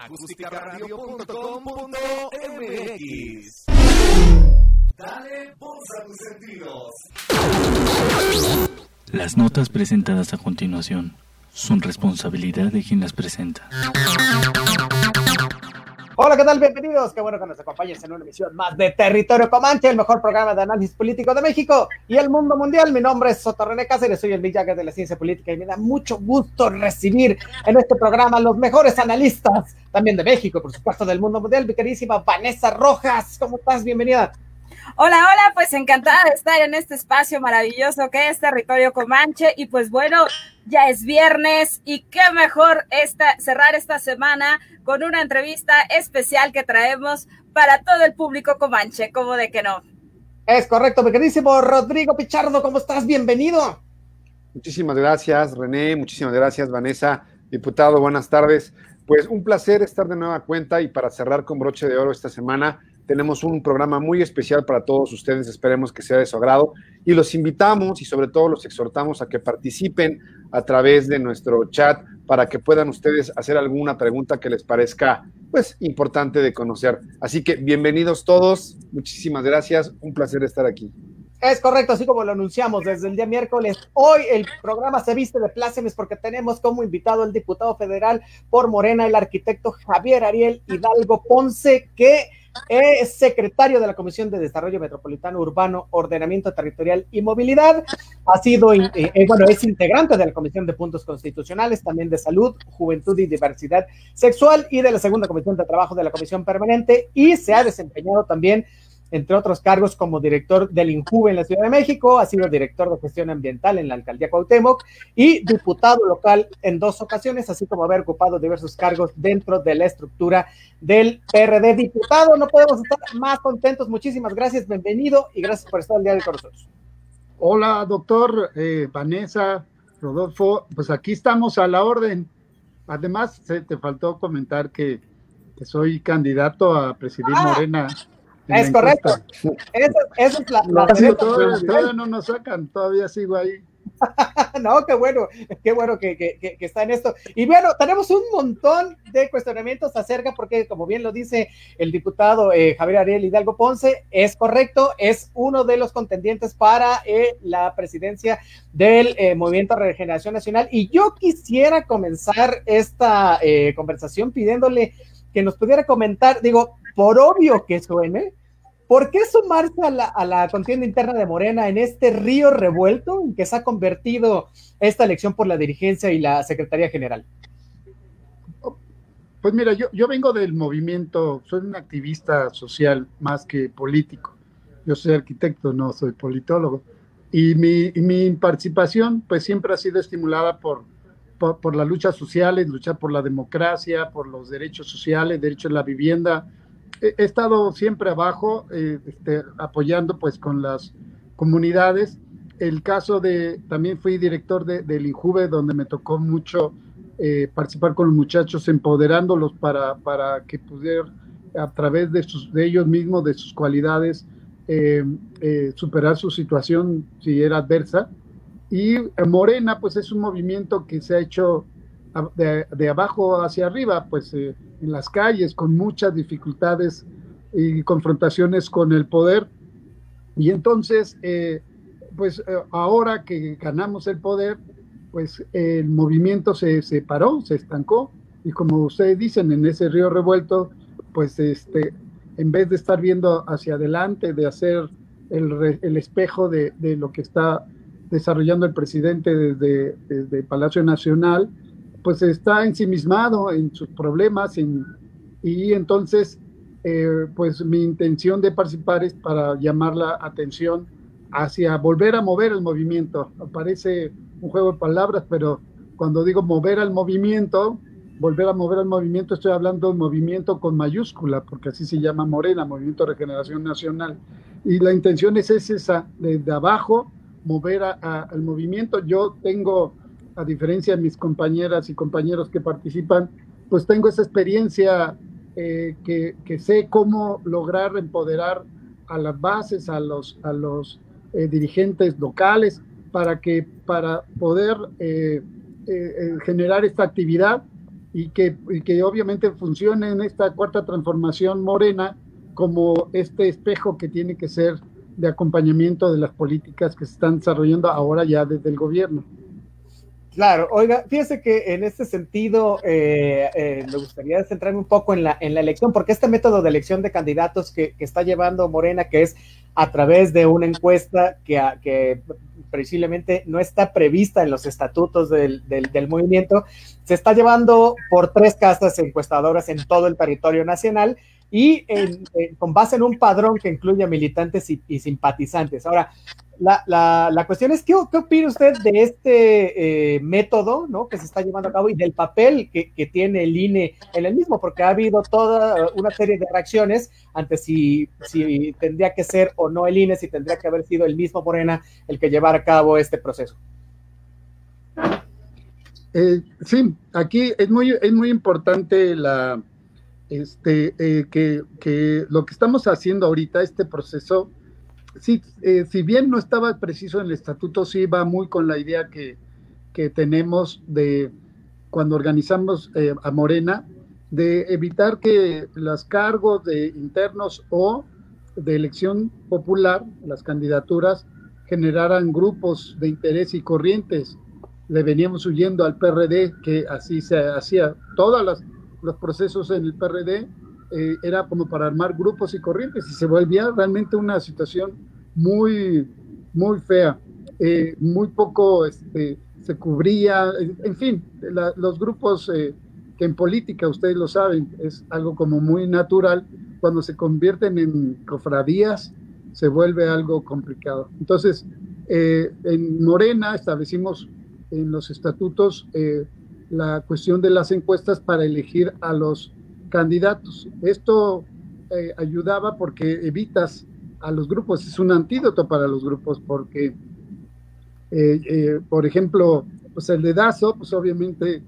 acústicaradio.com.mx. Dale voz a tus sentidos. Las notas presentadas a continuación son responsabilidad de quien las presenta. Hola, ¿qué tal? Bienvenidos. Qué bueno que nos acompañes en una emisión más de Territorio Comanche, el mejor programa de análisis político de México y el mundo mundial. Mi nombre es Soto René Cáceres, soy el Villaga de la ciencia política y me da mucho gusto recibir en este programa los mejores analistas también de México, por supuesto del mundo mundial. Mi queridísima Vanessa Rojas, ¿cómo estás? Bienvenida. Hola, hola, pues encantada de estar en este espacio maravilloso que es Territorio Comanche y pues bueno, ya es viernes y qué mejor esta, cerrar esta semana con una entrevista especial que traemos para todo el público comanche, como de que no. Es correcto, mi queridísimo Rodrigo Pichardo, ¿cómo estás? Bienvenido. Muchísimas gracias, René, muchísimas gracias, Vanessa, diputado, buenas tardes. Pues un placer estar de nueva cuenta y para cerrar con broche de oro esta semana, tenemos un programa muy especial para todos ustedes, esperemos que sea de su agrado y los invitamos y sobre todo los exhortamos a que participen a través de nuestro chat para que puedan ustedes hacer alguna pregunta que les parezca pues importante de conocer. Así que bienvenidos todos, muchísimas gracias, un placer estar aquí. Es correcto, así como lo anunciamos desde el día miércoles. Hoy el programa se viste de plácemes porque tenemos como invitado el diputado federal por Morena, el arquitecto Javier Ariel Hidalgo Ponce, que es secretario de la Comisión de Desarrollo Metropolitano Urbano, Ordenamiento Territorial y Movilidad. Ha sido, eh, eh, bueno, es integrante de la Comisión de Puntos Constitucionales, también de Salud, Juventud y Diversidad Sexual y de la Segunda Comisión de Trabajo de la Comisión Permanente y se ha desempeñado también entre otros cargos como director del INJUVE en la Ciudad de México, ha sido director de gestión ambiental en la alcaldía Cuauhtémoc y diputado local en dos ocasiones, así como haber ocupado diversos cargos dentro de la estructura del PRD. Diputado, no podemos estar más contentos. Muchísimas gracias, bienvenido y gracias por estar el día de hoy con nosotros. Hola, doctor eh, Vanessa, Rodolfo, pues aquí estamos a la orden. Además, se te faltó comentar que, que soy candidato a presidir ah. Morena es correcto. Esa, es la. la todavía, no nos sacan, todavía sigo ahí. no, qué bueno, qué bueno que, que, está en esto. Y bueno, tenemos un montón de cuestionamientos acerca, porque como bien lo dice el diputado eh, Javier Ariel Hidalgo Ponce, es correcto, es uno de los contendientes para eh, la presidencia del eh, Movimiento Regeneración Nacional. Y yo quisiera comenzar esta conversación pidiéndole que nos pudiera comentar, digo, por obvio que suene, ¿por qué sumarse a la, contienda interna de Morena en este río revuelto en que se ha convertido esta elección por la dirigencia y la Secretaría General? Pues mira, yo, yo vengo del movimiento, soy un activista social más que político. Yo soy arquitecto, no soy politólogo. Y mi, mi participación pues siempre ha sido estimulada por, por, por las luchas sociales, luchar por la democracia, por los derechos sociales, derecho a la vivienda, he estado siempre abajo, eh, este, apoyando pues con las comunidades. El caso de, también fui director de, del INJUVE, donde me tocó mucho eh, participar con los muchachos, empoderándolos para, para que pudieran, a través de, sus, de ellos mismos, de sus cualidades, eh, superar su situación si era adversa. Y Morena, pues es un movimiento que se ha hecho de, abajo hacia arriba, pues eh, en las calles, con muchas dificultades y confrontaciones con el poder. Y entonces, eh, pues eh, ahora que ganamos el poder, pues el movimiento se separó, se estancó. Y como ustedes dicen, en ese río revuelto, pues este, en vez de estar viendo hacia adelante, de hacer el, el espejo de, de, lo que está desarrollando el presidente desde, desde Palacio Nacional, pues está ensimismado en sus problemas y entonces eh, pues mi intención de participar es para llamar la atención hacia volver a mover el movimiento. Parece un juego de palabras, pero cuando digo mover al movimiento, volver a mover al movimiento, estoy hablando de movimiento con mayúscula, porque así se llama Morena, Movimiento de Regeneración Nacional. Y la intención es esa, desde abajo, mover al movimiento. Yo tengo a diferencia de mis compañeras y compañeros que participan, pues tengo esa experiencia eh, que, sé cómo lograr empoderar a las bases, a los, a los eh, dirigentes locales, para, que, para poder eh, generar esta actividad y que, y que obviamente funcione en esta cuarta transformación morena como este espejo que tiene que ser de acompañamiento de las políticas que se están desarrollando ahora ya desde el gobierno. Claro, oiga, fíjese que en este sentido eh, eh, me gustaría centrarme un poco en la, en la elección, porque este método de elección de candidatos que, que está llevando Morena, que es a través de una encuesta que, que precisamente no está prevista en los estatutos del, del, del, movimiento, se está llevando por tres casas encuestadoras en todo el territorio nacional y con base en un padrón que incluye a militantes y, y simpatizantes. Ahora, la, la, la, cuestión es, ¿qué, ¿qué, opina usted de este eh, método ¿no? que se está llevando a cabo y del papel que, que, tiene el INE en el mismo? Porque ha habido toda una serie de reacciones ante si, si tendría que ser o no el INE, si tendría que haber sido el mismo Morena el que llevara a cabo este proceso. Eh, sí, aquí es muy, es muy importante la, este, eh, que, lo que estamos haciendo ahorita, este proceso, sí, eh, si bien no estaba preciso en el estatuto, sí va muy con la idea que, que tenemos de cuando organizamos eh, a Morena, de evitar que los cargos de internos o de elección popular, las candidaturas, generaran grupos de interés y corrientes. Le veníamos huyendo al PRD, que así se hacía. Todos los, los procesos en el PRD eh, era como para armar grupos y corrientes y se volvía realmente una situación muy, muy fea. Eh, muy poco este, se cubría, en fin, los grupos eh, que en política, ustedes lo saben, es algo como muy natural, cuando se convierten en cofradías, se vuelve algo complicado. Entonces, eh, en Morena establecimos en los estatutos la cuestión de las encuestas para elegir a los candidatos. Esto eh, ayudaba porque evitas a los grupos, es un antídoto para los grupos porque, eh, eh, por ejemplo, pues el dedazo, pues obviamente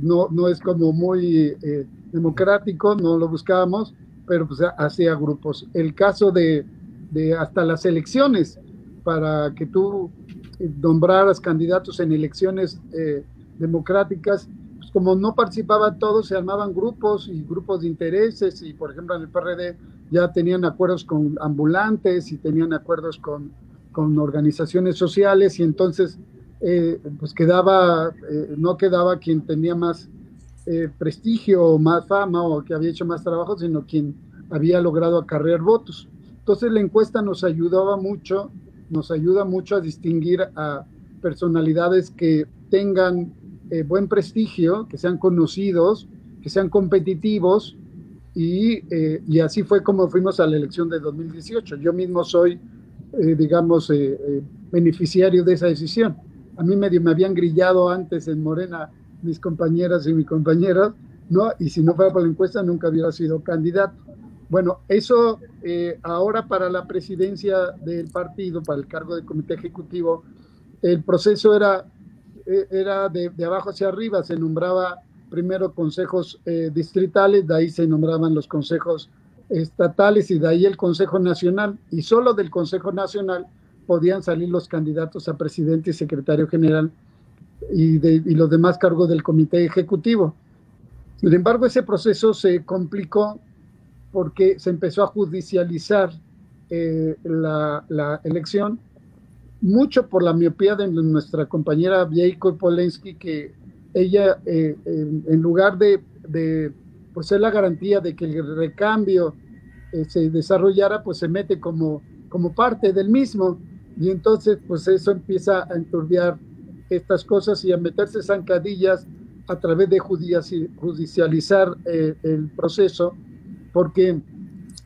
no, no es como muy democrático, no lo buscábamos, pero pues hacía grupos. El caso de, de hasta las elecciones, para que tú nombraras candidatos en elecciones democráticas, pues como no participaban todos, se armaban grupos y grupos de intereses y por ejemplo en el PRD ya tenían acuerdos con ambulantes y tenían acuerdos con, con organizaciones sociales y entonces eh, pues quedaba, eh, no quedaba quien tenía más eh, prestigio o más fama o que había hecho más trabajo, sino quien había logrado acarrear votos. Entonces la encuesta nos ayudaba mucho, nos ayuda mucho a distinguir a personalidades que tengan eh, buen prestigio, que sean conocidos, que sean competitivos, y, eh, y, así fue como fuimos a la elección de 2018. Yo mismo soy, eh, digamos, eh, beneficiario de esa decisión. A mí medio me habían grillado antes en Morena mis compañeras y mis compañeros, ¿no? Y si no fuera por la encuesta nunca hubiera sido candidato. Bueno, eso ahora para la presidencia del partido, para el cargo de comité ejecutivo, el proceso era era de, abajo hacia arriba, se nombraba primero consejos eh, distritales, de ahí se nombraban los consejos estatales y de ahí el Consejo Nacional, y solo del Consejo Nacional podían salir los candidatos a presidente y secretario general y, los demás cargos del comité ejecutivo. Sin embargo, ese proceso se complicó porque se empezó a judicializar eh, la elección mucho por la miopía de nuestra compañera Vieiko Polensky, que ella, eh, en, lugar de, de pues, ser la garantía de que el recambio eh, se desarrollara, pues se mete como, como parte del mismo. Y entonces, pues eso empieza a enturbiar estas cosas y a meterse zancadillas a través de judicializar eh, el proceso, porque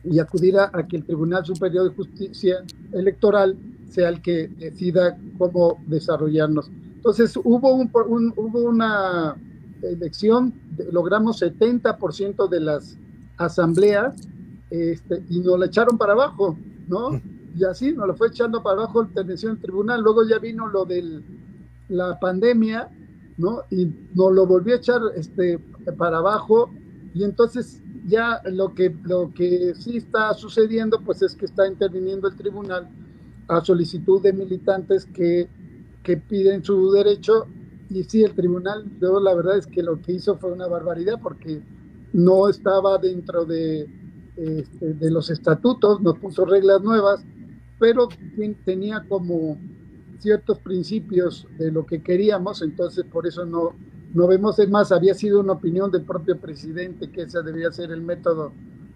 y acudir a que el Tribunal Superior de Justicia Electoral sea el que decida cómo desarrollarnos. Entonces, hubo, un, un, hubo una elección, logramos 70% de las asambleas este, y nos la echaron para abajo, ¿no? Y así nos lo fue echando para abajo la intervención del tribunal. Luego ya vino lo de la pandemia, ¿no? Y nos lo volvió a echar este, para abajo. Y entonces ya lo que, lo que sí está sucediendo, pues es que está interviniendo el tribunal a solicitud de militantes que, que piden su derecho. Y sí, el tribunal, yo la verdad es que lo que hizo fue una barbaridad porque no estaba dentro de, este, de los estatutos, nos puso reglas nuevas, pero tenía como ciertos principios de lo que queríamos, entonces por eso no, no vemos, es más, había sido una opinión del propio presidente que ese debería ser el método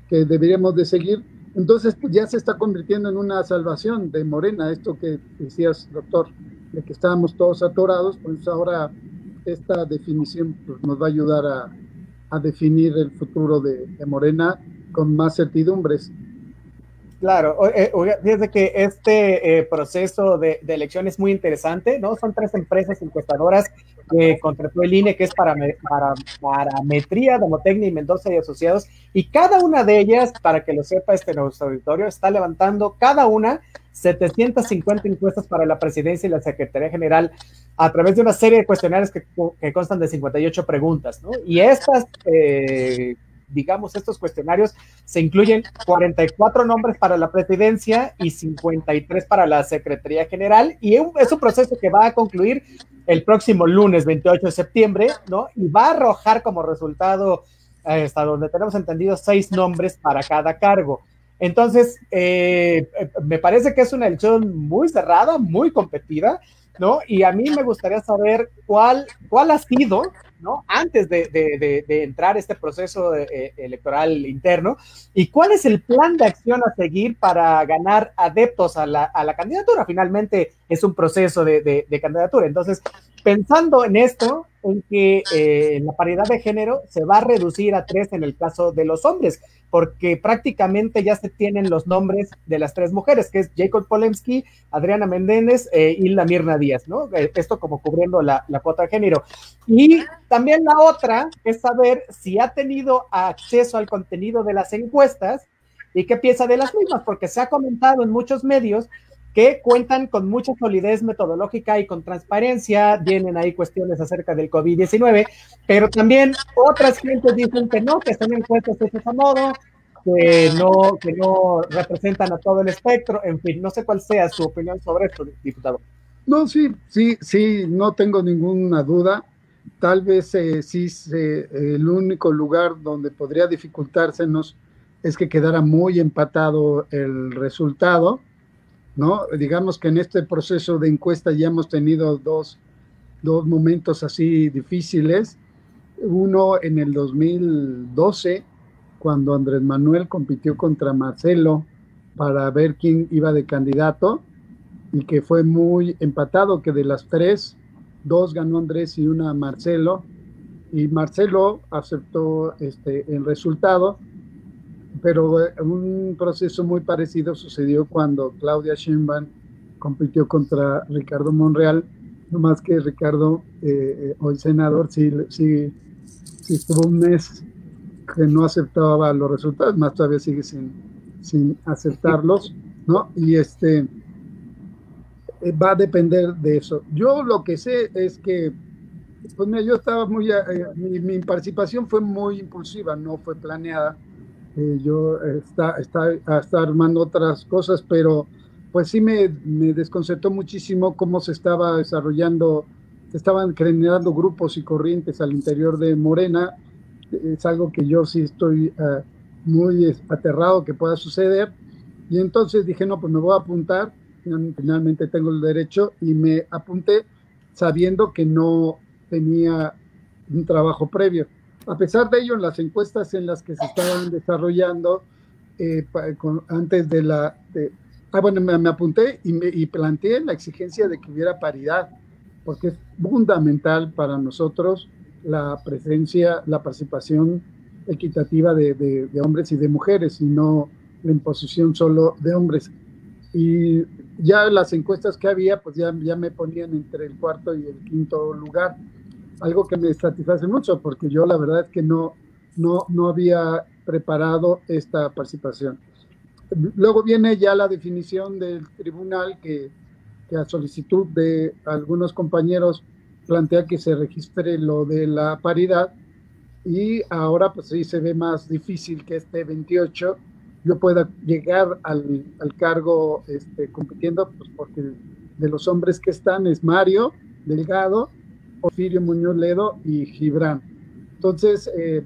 que deberíamos de seguir, entonces pues ya se está convirtiendo en una salvación de Morena, esto que decías, doctor, de que estábamos todos atorados, pues ahora esta definición pues, nos va a ayudar a, definir el futuro de, de Morena con más certidumbres. Claro, eh, fíjese que este eh, proceso de, elección es muy interesante, ¿no? Son tres empresas encuestadoras que contrató el INE, que es para, para Parametría, Domotecnia y Mendoza y Asociados, y cada una de ellas, para que lo sepa este nuestro auditorio, está levantando cada una 750 encuestas para la presidencia y la Secretaría General a través de una serie de cuestionarios que, constan de 58 preguntas, ¿no? Y estas eh, digamos, estos cuestionarios se incluyen 44 nombres para la presidencia y 53 para la Secretaría General, y es un proceso que va a concluir el próximo lunes 28 de septiembre, ¿no? Y va a arrojar como resultado, eh, hasta donde tenemos entendido, seis nombres para cada cargo. Entonces, eh, me parece que es una elección muy cerrada, muy competida, ¿no? Y a mí me gustaría saber cuál, cuál ha sido ¿no? Antes de, entrar este proceso eh, electoral interno. ¿Y cuál es el plan de acción a seguir para ganar adeptos a la, candidatura? Finalmente es un proceso de, candidatura. Entonces, pensando en esto, en que eh, la paridad de género se va a reducir a tres en el caso de los hombres, porque prácticamente ya se tienen los nombres de las tres mujeres, que es Jacob Polemski, Adriana Méndez eh, y la Mirna Díaz, ¿no? Eh, esto como cubriendo la, la cuota de género. Y también la otra es saber si ha tenido acceso al contenido de las encuestas y qué piensa de las mismas, porque se ha comentado en muchos medios que cuentan con mucha solidez metodológica y con transparencia, vienen ahí cuestiones acerca del COVID-19, pero también otras gentes dicen que no, que están encuestas hechas a modo, que no, que no representan a todo el espectro, en fin, no sé cuál sea su opinión sobre esto, diputado. No, sí, sí, sí, no tengo ninguna duda. Tal vez eh, sí el único lugar donde podría dificultársenos es que quedara muy empatado el resultado ¿no? Digamos que en este proceso de encuesta ya hemos tenido dos, dos momentos así difíciles. Uno en el 2012, cuando Andrés Manuel compitió contra Marcelo para ver quién iba de candidato y que fue muy empatado, que de las tres, dos ganó Andrés y una Marcelo, y Marcelo aceptó este, el resultado pero eh, un proceso muy parecido sucedió cuando Claudia Sheinbaum compitió contra Ricardo Monreal, no más que Ricardo, eh, eh, hoy senador, sí, sí, sí, estuvo un mes que no aceptaba los resultados, más todavía sigue sin, sin aceptarlos, ¿no? Y este va a depender de eso. Yo lo que sé es que, pues mira, yo estaba muy, mi, mi participación fue muy impulsiva, no fue planeada eh, yo está, está, está, armando otras cosas, pero pues sí me, me, desconcertó muchísimo cómo se estaba desarrollando, se estaban generando grupos y corrientes al interior de Morena. Es algo que yo sí estoy uh, muy aterrado que pueda suceder. Y entonces dije, no, pues me voy a apuntar, finalmente tengo el derecho y me apunté sabiendo que no tenía un trabajo previo. A pesar de ello, en las encuestas en las que se estaban desarrollando eh, antes de la... ah, bueno, me, apunté y, planteé la exigencia de que hubiera paridad, porque es fundamental para nosotros la presencia, la participación equitativa de, de, hombres y de mujeres, y no la imposición solo de hombres. Y ya las encuestas que había, pues ya, ya me ponían entre el cuarto y el quinto lugar algo que me satisface mucho, porque yo la verdad es que no, no, no había preparado esta participación. Luego viene ya la definición del tribunal que, que a solicitud de algunos compañeros plantea que se registre lo de la paridad y ahora pues sí se ve más difícil que este 28 yo pueda llegar al, al cargo este, compitiendo, pues porque de los hombres que están es Mario Delgado, Porfirio Muñoz Ledo y Gibran. Entonces, eh,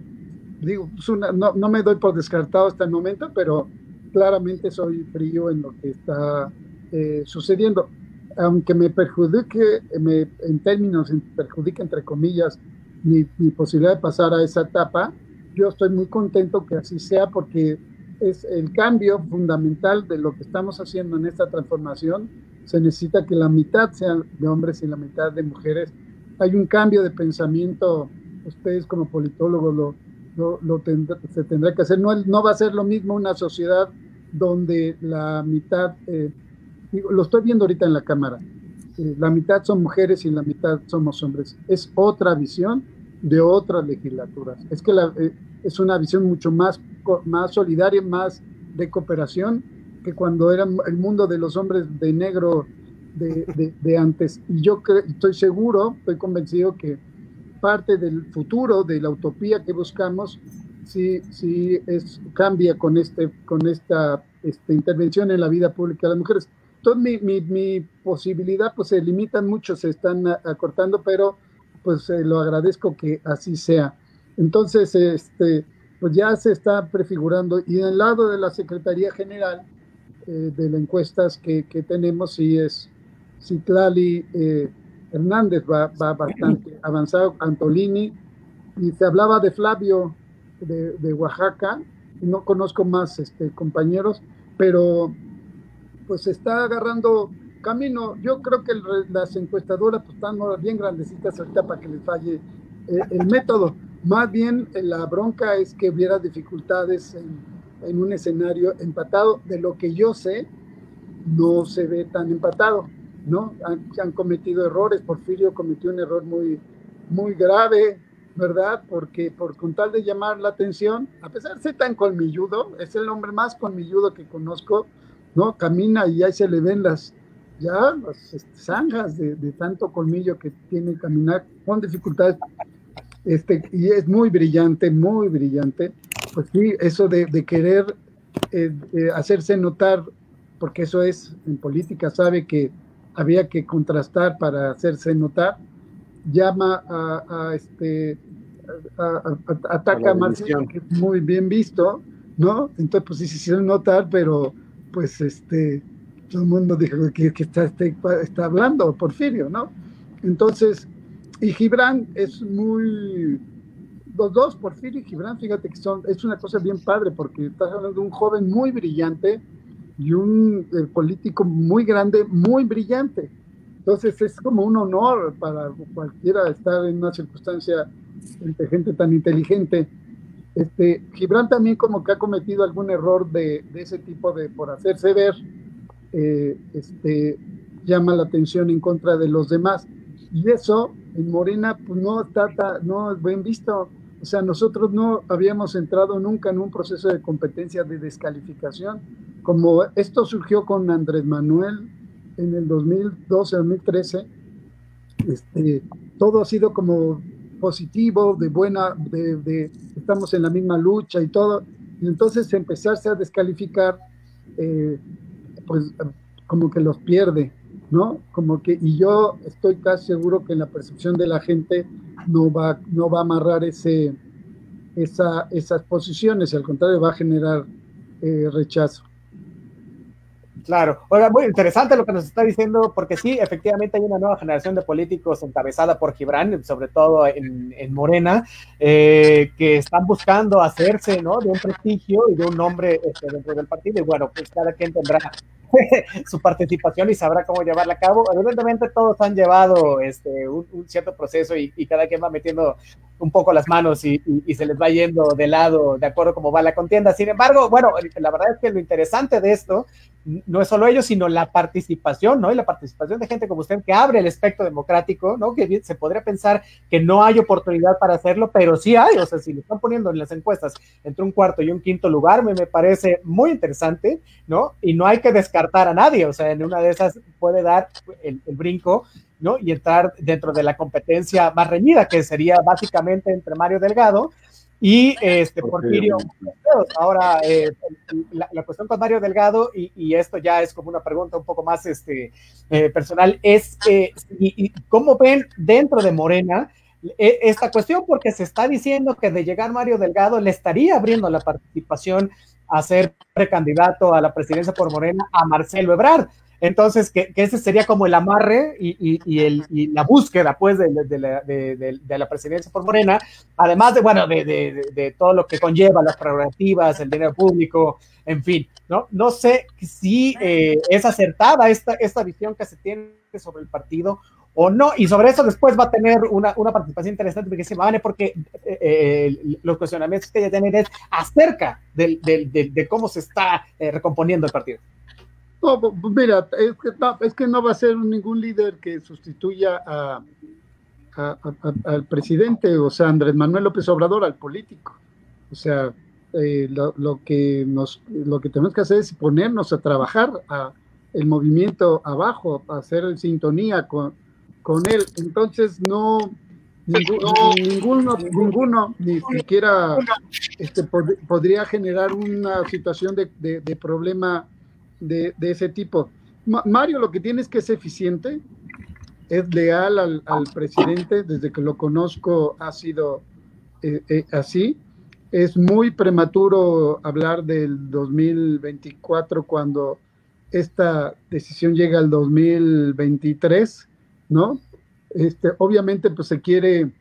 digo, pues no, no, me doy por descartado hasta el momento, pero claramente soy frío en lo que está eh, sucediendo. Aunque me perjudique, me, en términos, perjudique entre comillas, mi, mi, posibilidad de pasar a esa etapa, yo estoy muy contento que así sea porque es el cambio fundamental de lo que estamos haciendo en esta transformación. Se necesita que la mitad sean de hombres y la mitad de mujeres. Hay un cambio de pensamiento, ustedes como politólogos lo, lo, se tendrá que hacer. No, no va a ser lo mismo una sociedad donde la mitad, eh, lo estoy viendo ahorita en la cámara, eh, la mitad son mujeres y la mitad somos hombres. Es otra visión de otras legislaturas. Es que la, eh, es una visión mucho más, más solidaria, más de cooperación que cuando era el mundo de los hombres de negro de, de, antes. Y yo estoy seguro, estoy convencido que parte del futuro, de la utopía que buscamos, sí, sí es, cambia con, este, con esta este, intervención en la vida pública de las mujeres. Entonces mi, mi, mi posibilidad pues se limitan mucho, se están acortando, pero pues eh, lo agradezco que así sea. Entonces, este, pues ya se está prefigurando y del lado de la Secretaría General eh, de las encuestas que, que, tenemos, sí es Citlali eh, Hernández va, va, bastante avanzado, Antolini, y se hablaba de Flavio de, de Oaxaca, no conozco más este, compañeros, pero pues está agarrando camino. Yo creo que las encuestadoras pues, están bien grandecitas ahorita para que les falle eh, el método. Más bien eh, la bronca es que hubiera dificultades en, un escenario empatado. De lo que yo sé, no se ve tan empatado, ¿no? Han, cometido errores. Porfirio cometió un error muy, muy grave, ¿verdad? Porque por con tal de llamar la atención, a pesar de ser tan colmilludo, es el hombre más colmilludo que conozco, ¿no? Camina y ahí se le ven las, ya las este, zanjas de, de, tanto colmillo que tiene caminar con dificultades este, y es muy brillante, muy brillante. Pues sí, eso de, querer eh, hacerse notar, porque eso es, en política sabe que había que contrastar para hacerse notar, llama a, este, ataca a, Marcelo, que es muy bien visto, ¿no? Entonces, pues sí se hicieron notar, pero pues este, todo el mundo dijo que, está, está, está hablando Porfirio, ¿no? Entonces, y Gibran es muy. Los dos, Porfirio y Gibran, fíjate que son. Es una cosa bien padre porque estás hablando de un joven muy brillante y un eh, político muy grande, muy brillante. Entonces es como un honor para cualquiera estar en una circunstancia entre gente tan inteligente. Este, Gibran también como que ha cometido algún error de, ese tipo de por hacerse ver, eh, este, llama la atención en contra de los demás. Y eso en Morena pues no está, no es bien visto. O sea, nosotros no habíamos entrado nunca en un proceso de competencia de descalificación. Como esto surgió con Andrés Manuel en el 2012-2013, este, todo ha sido como positivo, de buena, de, de, estamos en la misma lucha y todo. Y entonces empezarse a descalificar, eh, pues como que los pierde. ¿No? Como que, y yo estoy casi seguro que en la percepción de la gente no va, no va a amarrar ese, esa, esas posiciones, al contrario, va a generar eh, rechazo. Claro, oiga, muy interesante lo que nos está diciendo, porque sí, efectivamente hay una nueva generación de políticos encabezada por Gibran, sobre todo en, en Morena, eh, que están buscando hacerse, ¿no? De un prestigio y de un nombre este, dentro del partido, y bueno, pues cada quien tendrá su participación y sabrá cómo llevarla a cabo. Evidentemente todos han llevado este, un, cierto proceso y, cada quien va metiendo un poco las manos y, se les va yendo de lado de acuerdo cómo va la contienda. Sin embargo, bueno, la verdad es que lo interesante de esto no es solo ellos, sino la participación, ¿no? Y la participación de gente como usted que abre el espectro democrático, ¿no? Que se podría pensar que no hay oportunidad para hacerlo, pero sí hay, o sea, si lo están poniendo en las encuestas entre un cuarto y un quinto lugar, me, me parece muy interesante, ¿no? Y no hay que descartar a nadie, o sea, en una de esas puede dar el, el brinco, ¿no? Y entrar dentro de la competencia más reñida, que sería básicamente entre Mario Delgado y este Porfirio. Ahora, eh, la, cuestión con Mario Delgado, y, esto ya es como una pregunta un poco más este, eh, personal, es eh, y, cómo ven dentro de Morena esta cuestión, porque se está diciendo que de llegar Mario Delgado le estaría abriendo la participación a ser precandidato a la presidencia por Morena a Marcelo Ebrard. Entonces, que, ese sería como el amarre y, el, la búsqueda, pues, de, la, presidencia por Morena, además de, bueno, de, todo lo que conlleva las prerrogativas, el dinero público, en fin, ¿no? No sé si eh, es acertada esta, esta visión que se tiene sobre el partido o no, y sobre eso después va a tener una, participación interesante porque se van porque eh, eh, los cuestionamientos que ella tiene es acerca de cómo se está recomponiendo el partido. No, mira, es que, no, es que no va a ser ningún líder que sustituya a, al presidente, o sea, Andrés Manuel López Obrador, al político. O sea, eh, lo, que nos, lo que tenemos que hacer es ponernos a trabajar a el movimiento abajo, a hacer sintonía con, con él. Entonces, no, ninguno, ninguno, ni siquiera este, podría generar una situación de, de, de problema de, ese tipo. Mario lo que tiene es que es eficiente, es leal al, presidente, desde que lo conozco ha sido eh, eh, así. Es muy prematuro hablar del 2024 cuando esta decisión llega al 2023, ¿no? Este, obviamente, pues se quiere,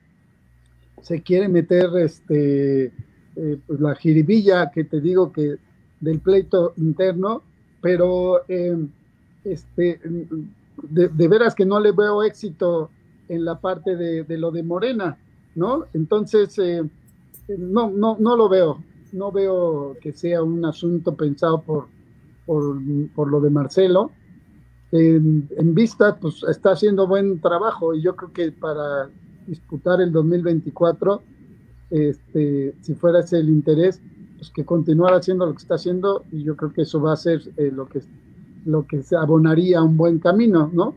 se quiere meter este, eh, pues la jiribilla que te digo que del pleito interno, pero eh, este, de, veras que no le veo éxito en la parte de, lo de Morena, ¿no? Entonces, eh, no, no, no lo veo, no veo que sea un asunto pensado por, por, lo de Marcelo. En, en, vista, pues está haciendo buen trabajo y yo creo que para disputar el 2024, este, si fuera ese el interés, pues, que continuar haciendo lo que está haciendo y yo creo que eso va a ser eh, lo, que, lo que se abonaría a un buen camino, ¿no?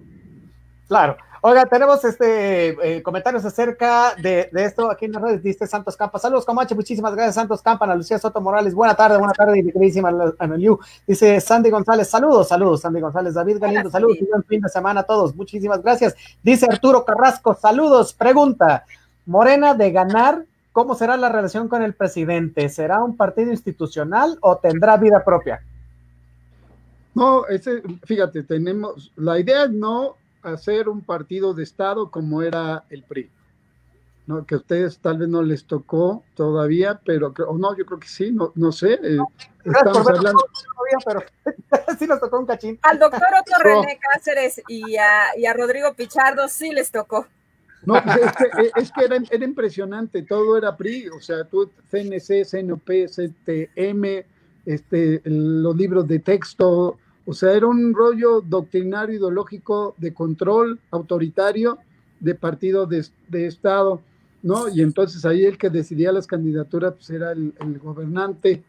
Claro. Oiga, tenemos este eh, comentarios acerca de, esto aquí en las redes, dice Santos Campa. Saludos, Comanche, muchísimas gracias, Santos Campa, Ana Lucía Soto Morales. Buena tarde, buena tarde, mi queridísima Ana Liu. Dice Sandy González, saludos, saludos, Sandy González, David Galindo, saludos, y buen fin de semana a todos, muchísimas gracias. Dice Arturo Carrasco, saludos, pregunta, Morena de ganar, ¿Cómo será la relación con el presidente? ¿Será un partido institucional o tendrá vida propia? No, ese, fíjate, tenemos, la idea es no hacer un partido de Estado como era el PRI. ¿no? Que a ustedes tal vez no les tocó todavía, pero, o no, yo creo que sí, no, no sé. Eh, estamos hablando. pero sí nos tocó un cachín. Al doctor Otto René Cáceres y a, y a Rodrigo Pichardo sí les tocó. No, pues es que, era, impresionante, todo era PRI, o sea, tú, CNC, CNP, CTM, este, los libros de texto, o sea, era un rollo doctrinario, ideológico, de control autoritario de partido de, Estado, ¿no? Y entonces ahí el que decidía las candidaturas pues era el, gobernante.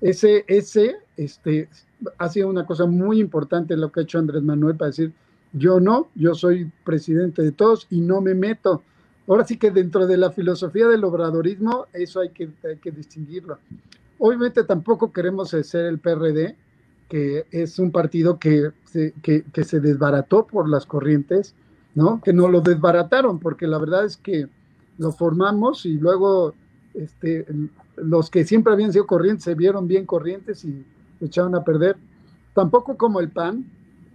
Ese, ese, este, ha sido una cosa muy importante lo que ha hecho Andrés Manuel para decir, yo no, yo soy presidente de todos y no me meto. Ahora sí que dentro de la filosofía del obradorismo, eso hay que, que distinguirlo. Obviamente tampoco queremos ser el PRD, que es un partido que se, que, se desbarató por las corrientes, ¿no? Que no lo desbarataron, porque la verdad es que lo formamos y luego este, los que siempre habían sido corrientes se vieron bien corrientes y echaron a perder. Tampoco como el PAN,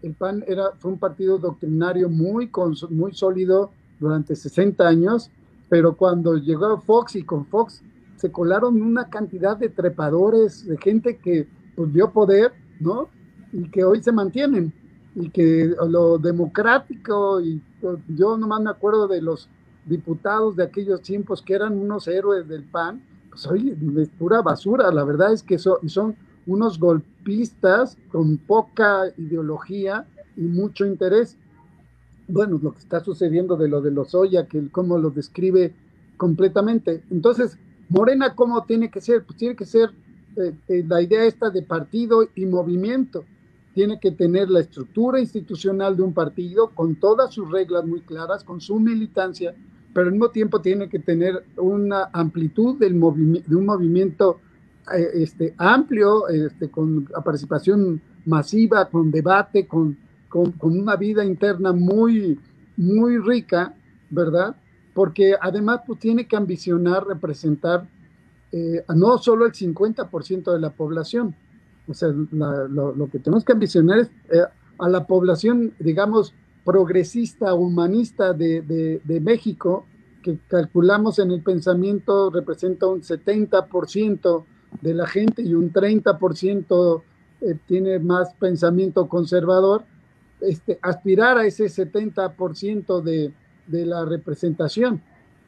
el PAN era, fue un partido doctrinario muy, muy sólido durante 60 años, pero cuando llegó Fox y con Fox se colaron una cantidad de trepadores, de gente que pues, dio poder, ¿no? Y que hoy se mantienen. Y que lo democrático, y pues, yo nomás me acuerdo de los diputados de aquellos tiempos que eran unos héroes del PAN, pues hoy es pura basura, la verdad es que son unos golpistas con poca ideología y mucho interés. Bueno, lo que está sucediendo de lo de los Oya, que cómo lo describe completamente. Entonces, Morena, ¿cómo tiene que ser? Pues tiene que ser eh, eh, la idea esta de partido y movimiento. Tiene que tener la estructura institucional de un partido con todas sus reglas muy claras, con su militancia, pero al mismo tiempo tiene que tener una amplitud del de un movimiento este, amplio, este, con participación masiva, con debate, con, con, una vida interna muy, muy rica, ¿verdad? Porque además pues, tiene que ambicionar representar eh, no solo el 50% de la población, o sea, lo, que tenemos que ambicionar es eh, a la población, digamos, progresista, humanista de, de, de México, que calculamos en el pensamiento representa un 70% de la gente y un 30% eh, tiene más pensamiento conservador, este, aspirar a ese 70% de, de la representación.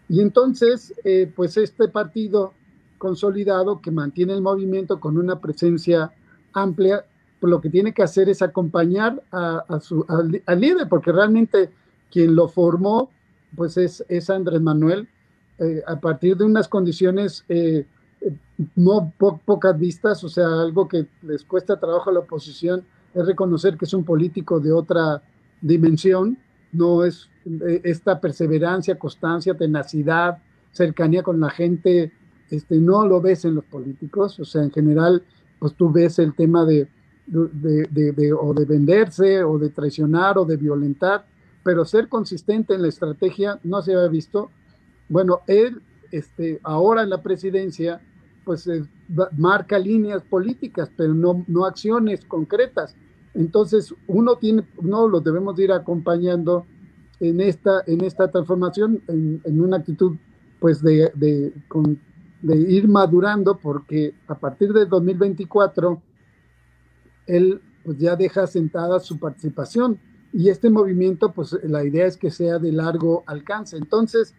Y entonces, eh, pues este partido consolidado que mantiene el movimiento con una presencia amplia, pues lo que tiene que hacer es acompañar a, su, al, líder, porque realmente quien lo formó, pues es, es Andrés Manuel, eh, a partir de unas condiciones no pocas vistas, o sea, algo que les cuesta trabajo a la oposición es reconocer que es un político de otra dimensión, no es eh, esta perseverancia, constancia, tenacidad, cercanía con la gente, este, no lo ves en los políticos, o sea, en general, pues tú ves el tema de, de, o de venderse, o de traicionar, o de violentar, pero ser consistente en la estrategia no se había visto. Bueno, él, este, ahora en la presidencia, pues eh, marca líneas políticas, pero no, no acciones concretas. Entonces, uno tiene, no lo debemos ir acompañando en esta, en esta transformación, en, en una actitud pues de, de, de, ir madurando, porque a partir de 2024, él pues ya deja sentada su participación y este movimiento, pues la idea es que sea de largo alcance. Entonces,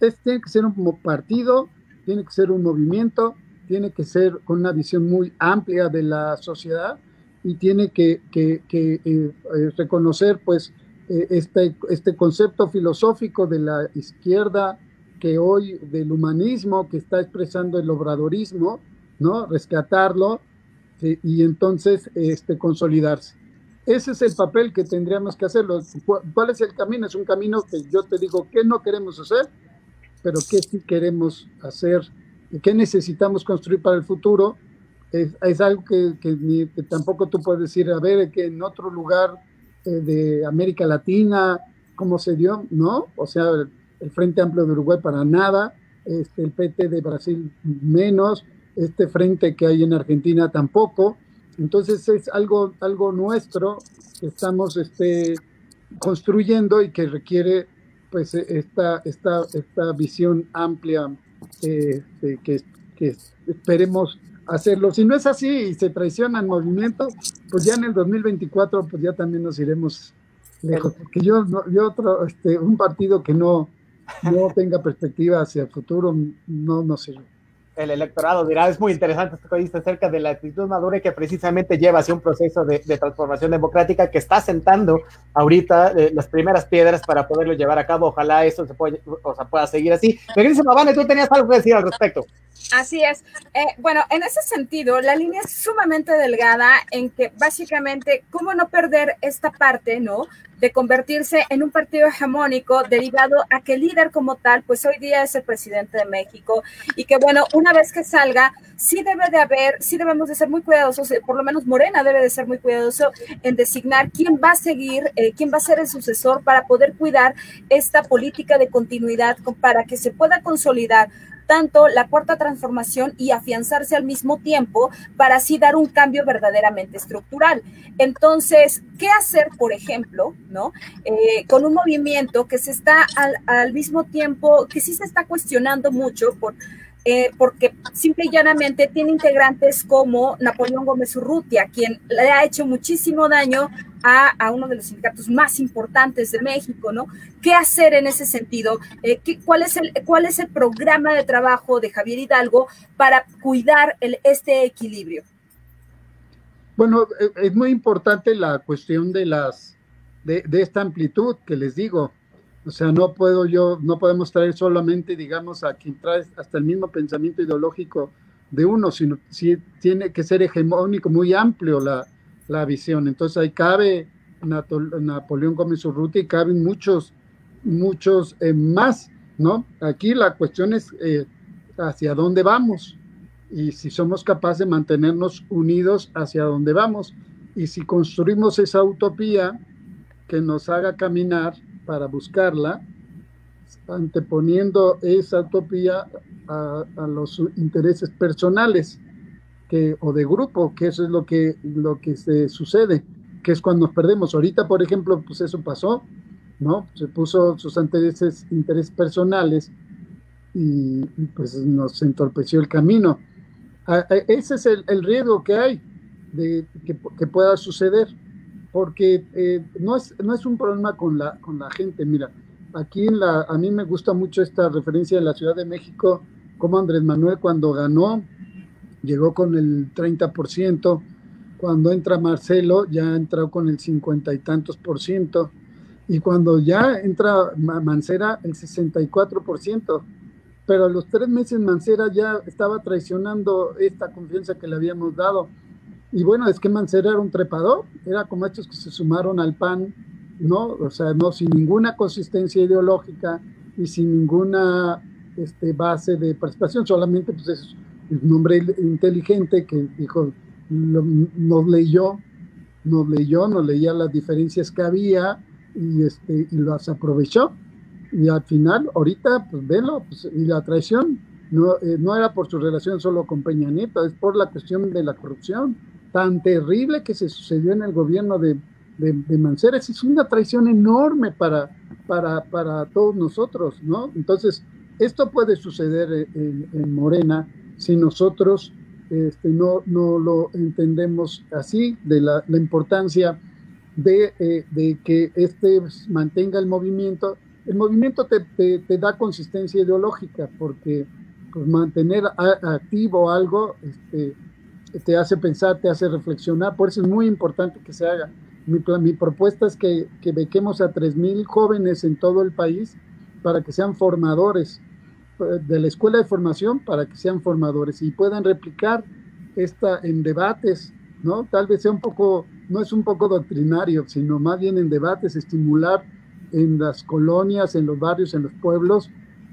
este tiene que ser un partido tiene que ser un movimiento, tiene que ser con una visión muy amplia de la sociedad y tiene que, que, que eh, eh, reconocer pues eh, este, este concepto filosófico de la izquierda que hoy del humanismo que está expresando el obradorismo, ¿no? Rescatarlo y entonces este, consolidarse. Ese es el papel que tendríamos que hacerlo. ¿Cuál es el camino? Es un camino que yo te digo que no queremos hacer, pero que sí queremos hacer, qué necesitamos construir para el futuro, es, algo que, que, tampoco tú puedes decir, a ver, que en otro lugar eh, de América Latina, ¿cómo se dio? No, o sea, el, Frente Amplio de Uruguay para nada, este, el PT de Brasil menos, este frente que hay en Argentina tampoco. Entonces es algo, algo nuestro que estamos este, construyendo y que requiere pues e, esta, esta, esta visión amplia eh, que, que, esperemos hacerlo. Si no es así y se traiciona el movimiento, pues ya en el 2024 pues ya también nos iremos lejos. Porque yo, yo otro, este, un partido que no, no tenga perspectiva hacia el futuro, no, no sé el electorado dirá, es muy interesante esto que dice acerca de la actitud madura que precisamente lleva hacia un proceso de, transformación democrática que está sentando ahorita eh, las primeras piedras para poderlo llevar a cabo. Ojalá eso se pueda, o sea, pueda seguir así. Regresemos, Vane, tú tenías algo que decir al respecto. Así es. Eh, bueno, en ese sentido, la línea es sumamente delgada en que básicamente, ¿cómo no perder esta parte, no? De convertirse en un partido hegemónico derivado a que el líder como tal, pues hoy día es el presidente de México y que bueno, una vez que salga, sí debe de haber, sí debemos de ser muy cuidadosos, eh, por lo menos Morena debe de ser muy cuidadoso en designar quién va a seguir, eh, quién va a ser el sucesor para poder cuidar esta política de continuidad para que se pueda consolidar tanto la cuarta transformación y afianzarse al mismo tiempo para así dar un cambio verdaderamente estructural. Entonces, ¿qué hacer, por ejemplo, ¿no? Eh, con un movimiento que se está al, al mismo tiempo, que sí se está cuestionando mucho por eh, porque simple y llanamente tiene integrantes como Napoleón Gómez Urrutia, quien le ha hecho muchísimo daño a, uno de los sindicatos más importantes de México, ¿no? ¿Qué hacer en ese sentido? Eh, cuál, es el, ¿Cuál es el programa de trabajo de Javier Hidalgo para cuidar el, este equilibrio? Bueno, eh, es muy importante la cuestión de las de, de esta amplitud que les digo. O sea, no puedo yo, no podemos traer solamente, digamos, a quien trae hasta el mismo pensamiento ideológico de uno, sino si tiene que ser hegemónico, muy amplio la, la visión. Entonces ahí cabe Napoleón Gómez Urrutia y caben muchos, muchos eh, más, ¿no? Aquí la cuestión es eh, hacia dónde vamos y si somos capaces de mantenernos unidos hacia dónde vamos y si construimos esa utopía que nos haga caminar para buscarla, anteponiendo esa utopía a, los intereses personales o de grupo, que eso es lo que, lo que se sucede, que es cuando nos perdemos. Ahorita, por ejemplo, pues eso pasó, ¿no? Se puso sus intereses, intereses personales y, pues nos entorpeció el camino. ese es el, el, riesgo que hay de que, que pueda suceder, porque eh, no, es, no es un problema con la, con la gente, mira, aquí en la, a mí me gusta mucho esta referencia de la Ciudad de México, como Andrés Manuel cuando ganó, llegó con el 30%, cuando entra Marcelo ya entró con el 50 y tantos por ciento, y cuando ya entra Mancera el 64 por ciento, pero a los tres meses Mancera ya estaba traicionando esta confianza que le habíamos dado. Y bueno, es que Mancera era un trepador, era como estos que se sumaron al PAN ¿no? O sea, no sin ninguna consistencia ideológica y sin ninguna este, base de participación, solamente pues es un hombre inteligente que dijo, nos leyó, nos leyó, nos leía las diferencias que había y, este, y las aprovechó. Y al final, ahorita, pues velo, pues, y la traición no, eh, no era por su relación solo con Peña Nieto, es por la cuestión de la corrupción tan terrible que se sucedió en el gobierno de, de, de Mancera. Es una traición enorme para, para, para todos nosotros, ¿no? Entonces, esto puede suceder en, Morena si nosotros este, no, no lo entendemos así, de la, importancia de, eh, de, que este mantenga el movimiento. El movimiento te, te, te da consistencia ideológica porque pues, mantener activo algo este, te hace pensar, te hace reflexionar, por eso es muy importante que se haga. Mi, propuesta es que, que bequemos a 3.000 jóvenes en todo el país para que sean formadores de la escuela de formación para que sean formadores y puedan replicar esta en debates, ¿no? Tal vez sea un poco, no es un poco doctrinario, sino más bien en debates, estimular en las colonias, en los barrios, en los pueblos,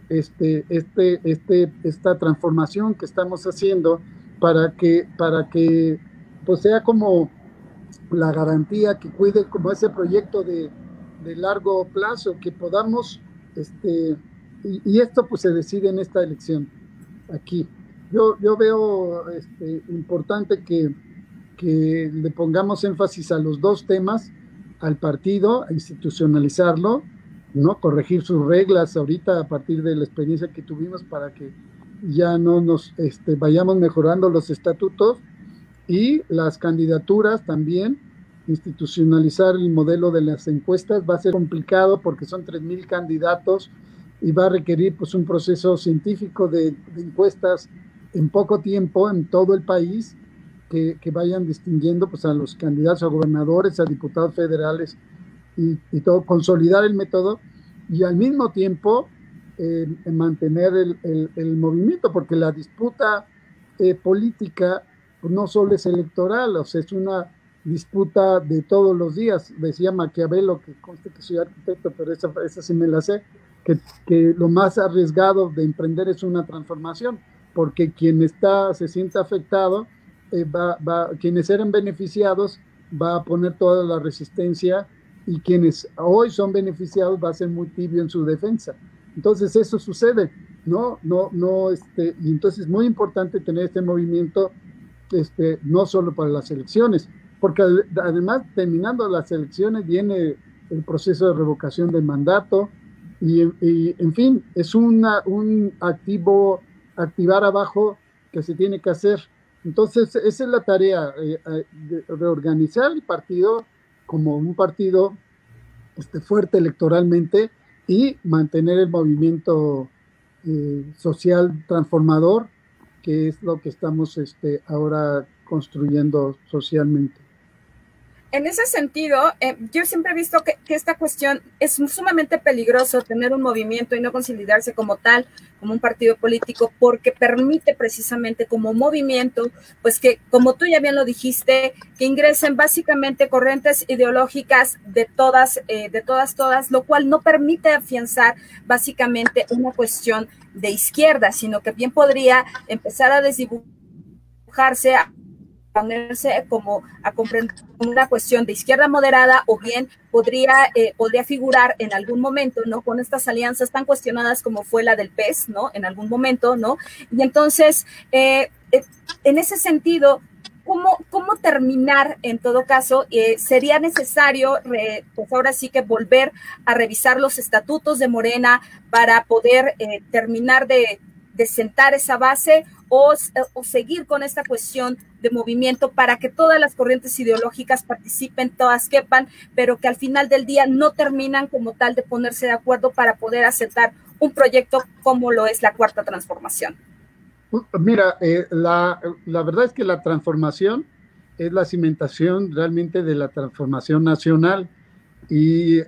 este, este, este, esta transformación que estamos haciendo para que, para que pues sea como la garantía, que cuide como ese proyecto de, de largo plazo, que podamos, este, y, esto pues se decide en esta elección, aquí. Yo, yo veo este, importante que, que le pongamos énfasis a los dos temas, al partido, institucionalizarlo, ¿no? Corregir sus reglas ahorita a partir de la experiencia que tuvimos para que ya no nos este, vayamos mejorando los estatutos y las candidaturas también, institucionalizar el modelo de las encuestas va a ser complicado porque son 3.000 candidatos y va a requerir pues un proceso científico de, encuestas en poco tiempo en todo el país que, que, vayan distinguiendo pues a los candidatos a gobernadores, a diputados federales y, y todo, consolidar el método y al mismo tiempo eh, mantener el, el, el, movimiento porque la disputa eh, política pues no solo es electoral, o sea, es una disputa de todos los días. Decía Maquiavelo, que conste que soy arquitecto, pero esa, esa sí me la sé, que, lo más arriesgado de emprender es una transformación, porque quien está, se siente afectado, eh, va, va, quienes eran beneficiados, va a poner toda la resistencia y quienes hoy son beneficiados va a ser muy tibio en su defensa. Entonces eso sucede, ¿no? No, no, este, y entonces es muy importante tener este movimiento este, no solo para las elecciones, porque además terminando las elecciones viene el proceso de revocación del mandato y, en fin, es una, un activo, activar abajo que se tiene que hacer. Entonces, esa es la tarea, eh, eh, de reorganizar el partido como un partido este, fuerte electoralmente y mantener el movimiento eh, social transformador que es lo que estamos este, ahora construyendo socialmente. En ese sentido, eh, yo siempre he visto que, esta cuestión es sumamente peligroso tener un movimiento y no consolidarse como tal, como un partido político, porque permite precisamente como movimiento, pues que, como tú ya bien lo dijiste, que ingresen básicamente corrientes ideológicas de todas, eh, de todas, todas, lo cual no permite afianzar básicamente una cuestión de izquierda, sino que bien podría empezar a desdibujarse a ponerse como a comprender una cuestión de izquierda moderada o bien podría, eh, podría figurar en algún momento, ¿no? Con estas alianzas tan cuestionadas como fue la del PES, ¿no? En algún momento, ¿no? Y entonces, eh, eh, en ese sentido, ¿cómo, cómo terminar en todo caso? sería necesario, pues ahora sí que volver a revisar los estatutos de Morena para poder terminar de, de sentar esa base o, seguir con esta cuestión de movimiento para que todas las corrientes ideológicas participen, todas quepan, pero que al final del día no terminan como tal de ponerse de acuerdo para poder aceptar un proyecto como lo es la cuarta transformación. Mira, eh, la, verdad es que la transformación es la cimentación realmente de la transformación nacional y,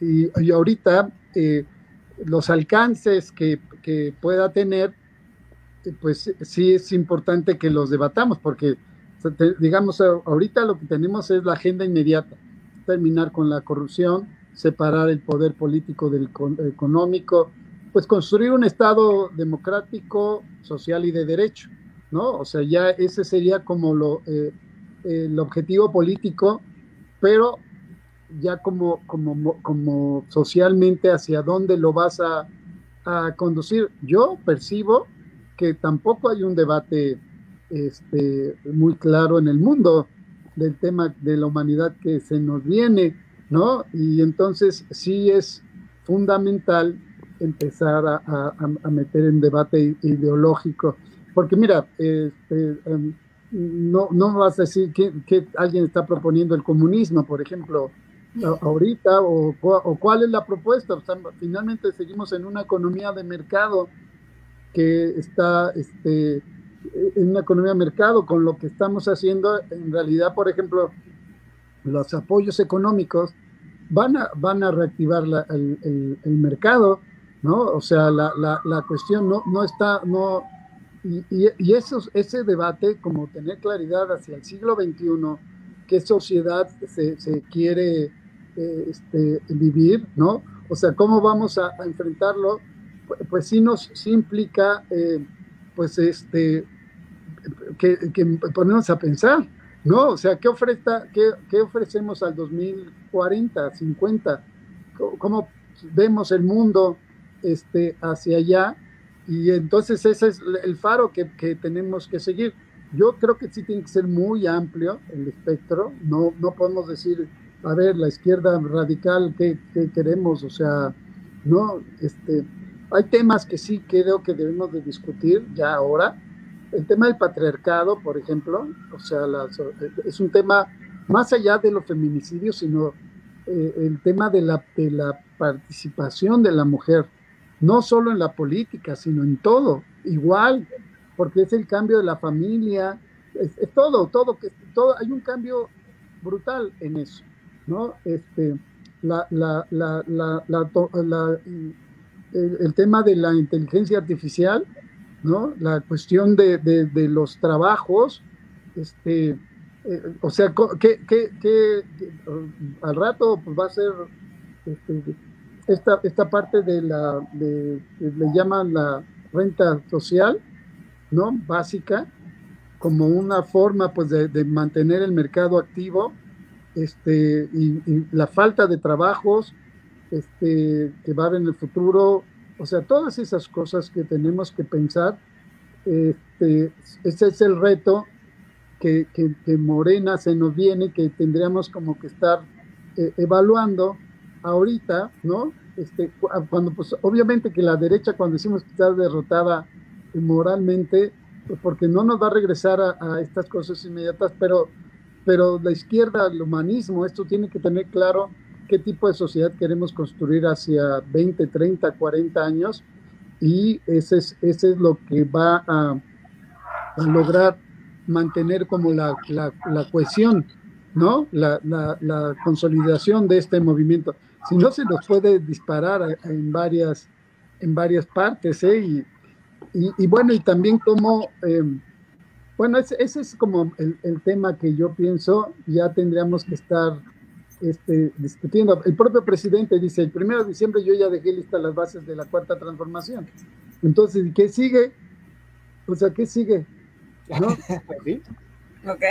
y, ahorita eh, los alcances que, que pueda tener pues sí es importante que los debatamos, porque digamos, ahorita lo que tenemos es la agenda inmediata, terminar con la corrupción, separar el poder político del económico, pues construir un Estado democrático, social y de derecho, ¿no? O sea, ya ese sería como lo, eh, el objetivo político, pero ya como, como, como socialmente hacia dónde lo vas a, a conducir. Yo percibo que tampoco hay un debate este, muy claro en el mundo del tema de la humanidad que se nos viene, ¿no? Y entonces sí es fundamental empezar a, meter en debate ideológico, porque mira, este, em, no, no vas a decir que, alguien está proponiendo el comunismo, por ejemplo, ahorita, o, o cuál es la propuesta. finalmente seguimos en una economía de mercado que está este, en una economía de mercado, con lo que estamos haciendo, en realidad, por ejemplo, los apoyos económicos van a, van a reactivar el, mercado, ¿no? O sea, la, la, cuestión no, no está, no, y, y, ese debate, como tener claridad hacia el siglo XXI, qué sociedad se, se quiere este, vivir, ¿no? O sea, cómo vamos a enfrentarlo pues sí nos sí implica, eh, pues este, que, que, ponernos a pensar, ¿no? O sea, ¿qué, qué, qué ofrecemos al 2040, 50? ¿Cómo vemos el mundo este, hacia allá? Y entonces ese es el faro que, que, tenemos que seguir. Yo creo que sí tiene que ser muy amplio el espectro, no, no podemos decir, a ver, la izquierda radical, ¿qué, qué queremos? O sea, no, este, hay temas que sí creo que debemos de discutir ya ahora. El tema del patriarcado, por ejemplo, o sea, es un tema más allá de los feminicidios, sino eh, el tema de la, de la participación de la mujer, no solo en la política, sino en todo, igual, porque es el cambio de la familia, es, todo, todo, que todo, hay un cambio brutal en eso, ¿no? Este, la, la, la, la el, tema de la inteligencia artificial, ¿no? La cuestión de, de, los trabajos, este, eh, o sea, que, que, al rato pues, va a ser este, esta, esta parte de la, de, le llaman la renta social, ¿no? Básica, como una forma pues de, de mantener el mercado activo, este, y, la falta de trabajos, este, que va a haber en el futuro, o sea, todas esas cosas que tenemos que pensar, este, ese es el reto que, que, Morena se nos viene, que tendríamos como que estar eh, evaluando ahorita, ¿no? Este, cuando, pues, obviamente que la derecha, cuando decimos que está derrotada moralmente, pues porque no nos va a regresar a estas cosas inmediatas, pero, pero la izquierda, el humanismo, esto tiene que tener claro qué tipo de sociedad queremos construir hacia 20, 30, 40 años y ese es, ese es lo que va a, lograr mantener como la, la, cohesión ¿no? La, la, la, consolidación de este movimiento. Si no, se nos puede disparar en varias, en varias partes, ¿eh? Y, y, y bueno, y también como, eh, bueno, ese, ese, es como el, el, tema que yo pienso, ya tendríamos que estar este, discutiendo. El propio presidente dice, el primero de diciembre yo ya dejé listas las bases de la cuarta transformación. Entonces, ¿qué sigue? O sea, ¿qué sigue? ¿No? ¿Sí? Ok.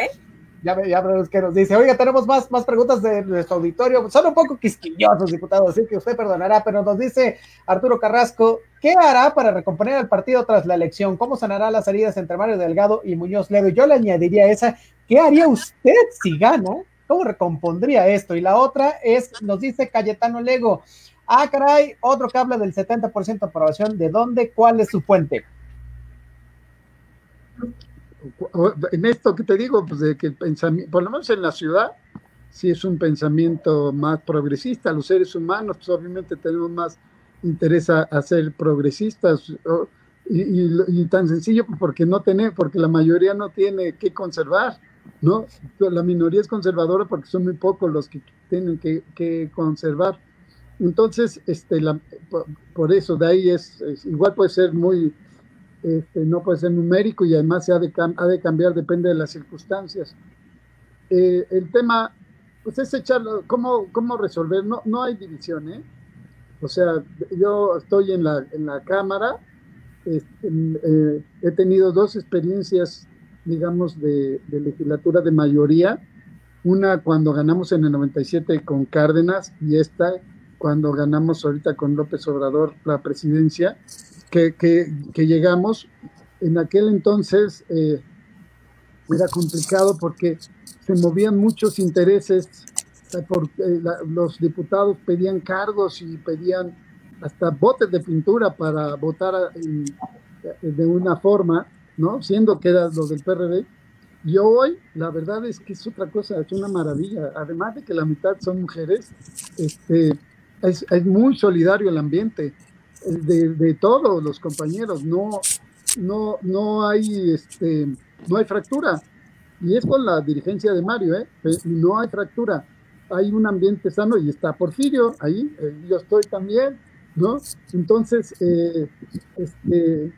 Ya, ya veremos qué nos dice. Oiga, tenemos más, más preguntas de nuestro auditorio. Son un poco quisquillosos, diputados, así que usted perdonará, pero nos dice Arturo Carrasco, ¿qué hará para recomponer al partido tras la elección? ¿Cómo sanará las heridas entre Mario Delgado y Muñoz Ledo? Yo le añadiría esa, ¿qué haría usted si gana? ¿Cómo recompondría esto? Y la otra es, nos dice Cayetano Lego, ah, caray, otro que habla del 70% de aprobación, ¿de dónde? ¿Cuál es su fuente? En esto que te digo, pues de que el pensamiento, por lo menos en la ciudad, sí es un pensamiento más progresista. Los seres humanos, pues obviamente tenemos más interés a, a ser progresistas y, y, y, tan sencillo porque no tiene, porque la mayoría no tiene que conservar, ¿no? La minoría es conservadora porque son muy pocos los que tienen que, que conservar. Entonces, este, la, por, por, eso, de ahí es, es igual puede ser muy este, no puede ser numérico y además ha de, ha de cambiar, depende de las circunstancias. Eh, el tema, pues es echarlo, ¿cómo, cómo resolver? No, no hay división, ¿eh? O sea, yo estoy en la, en la Cámara, este, eh, he tenido dos experiencias, digamos, de, de, legislatura de mayoría, una cuando ganamos en el 97 con Cárdenas y esta cuando ganamos ahorita con López Obrador la presidencia que, que, que llegamos, en aquel entonces eh, era complicado porque se movían muchos intereses, la, los diputados pedían cargos y pedían hasta botes de pintura para votar de una forma, ¿no? Siendo que era lo del PRD. Y hoy, la verdad es que es otra cosa, es una maravilla. Además de que la mitad son mujeres, este, es, es muy solidario el ambiente de, de, todos los compañeros, no, no, no hay este, no hay fractura. Y es con la dirigencia de Mario, ¿eh? no hay fractura. Hay un ambiente sano y está Porfirio ahí, eh, yo estoy también, ¿no? Entonces, eh, este,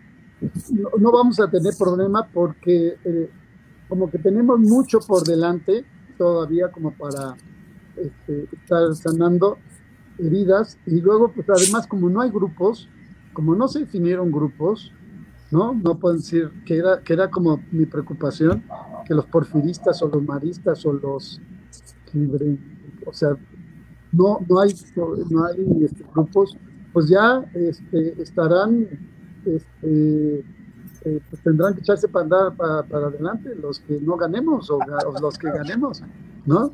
no, no, vamos a tener problema porque eh, como que tenemos mucho por delante todavía como para este, estar sanando heridas y luego pues además como no hay grupos, como no se definieron grupos, ¿no? No pueden decir que era, que era como mi preocupación, que los porfiristas o los maristas o los o sea, no, no hay, no hay este, grupos, pues ya este, estarán, este, eh, pues tendrán que echarse para andar para, para, adelante los que no ganemos o, o los que ganemos, ¿no?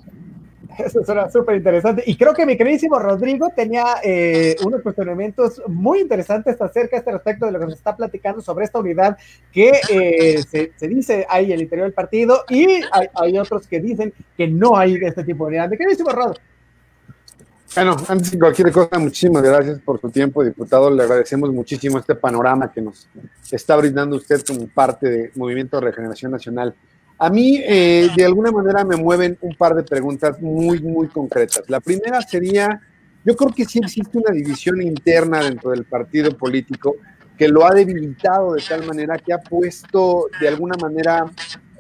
Eso suena súper interesante. Y creo que mi queridísimo Rodrigo tenía eh, unos cuestionamientos muy interesantes acerca de este respecto de lo que nos está platicando sobre esta unidad que eh, se, se, dice hay en el interior del partido y hay, otros que dicen que no hay de este tipo de unidad. Mi queridísimo Rodrigo. Bueno, antes de cualquier cosa, muchísimas gracias por su tiempo, diputado. Le agradecemos muchísimo este panorama que nos está brindando usted como parte del Movimiento de Regeneración Nacional. A mí, eh, de alguna manera, me mueven un par de preguntas muy, muy concretas. La primera sería, yo creo que sí existe una división interna dentro del partido político que lo ha debilitado de tal manera que ha puesto, de alguna manera,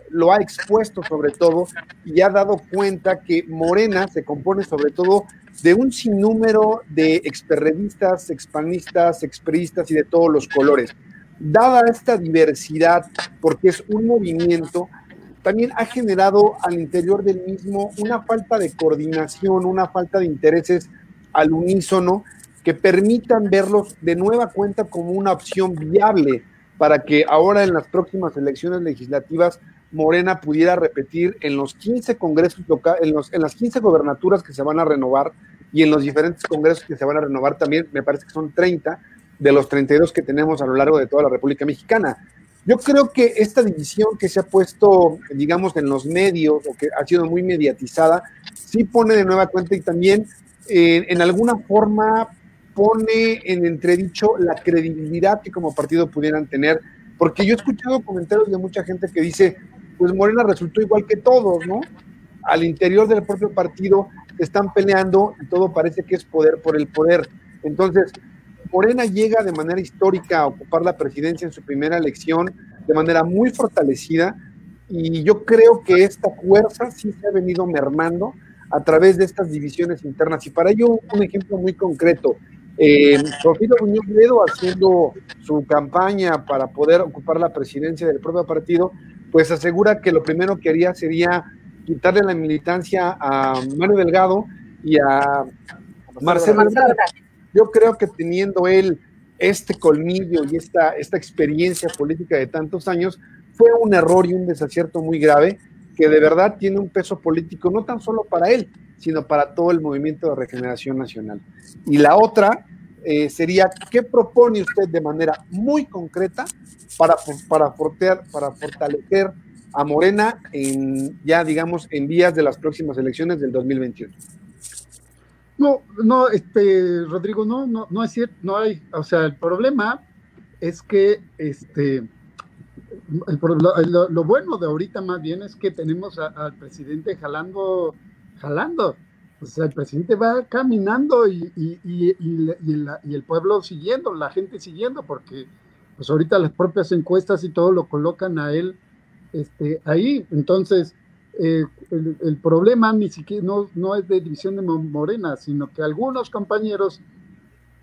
lo ha expuesto sobre todo y ha dado cuenta que Morena se compone sobre todo de un sinnúmero de experredistas, expanistas, expriistas y de todos los colores. Dada esta diversidad, porque es un movimiento también ha generado al interior del mismo una falta de coordinación, una falta de intereses al unísono que permitan verlos de nueva cuenta como una opción viable para que ahora en las próximas elecciones legislativas Morena pudiera repetir en los 15 congresos locales, en, los, en las 15 gobernaturas que se van a renovar y en los diferentes congresos que se van a renovar también, me parece que son 30 de los 32 que tenemos a lo largo de toda la República Mexicana. Yo creo que esta división que se ha puesto, digamos, en los medios o que ha sido muy mediatizada, sí pone de nueva cuenta y también eh, en alguna forma pone en entredicho la credibilidad que como partido pudieran tener, porque yo he escuchado comentarios de mucha gente que dice, pues Morena resultó igual que todos, ¿no? al interior del propio partido están peleando y todo parece que es poder por el poder. Entonces, Morena llega de manera histórica a ocupar la presidencia en su primera elección de manera muy fortalecida y yo creo que esta fuerza sí se ha venido mermando a través de estas divisiones internas. Y para ello, un ejemplo muy concreto, eh, Porfirio Muñoz Ledo haciendo su campaña para poder ocupar la presidencia del propio partido, pues asegura que lo primero que haría sería quitarle la militancia a Mario Delgado y a Marcelo. Yo creo que teniendo él este colmillo y esta, esta experiencia política de tantos años, fue un error y un desacierto muy grave que de verdad tiene un peso político no tan solo para él, sino para todo el movimiento de regeneración nacional. Y la otra eh, sería, ¿qué propone usted de manera muy concreta para, para, para fortalecer a Morena en, ya digamos, en vías de las próximas elecciones del 2021? No, no, este, Rodrigo, no, no, no es cierto, no hay, o sea, el problema es que, este, lo, bueno de ahorita más bien es que tenemos al presidente jalando, jalando. O sea, el presidente va caminando y, y, el pueblo siguiendo, la gente siguiendo, porque pues ahorita las propias encuestas y todo lo colocan a él este, ahí. Entonces, eh, el, problema ni siquiera no, no es de división de Morena, sino que algunos compañeros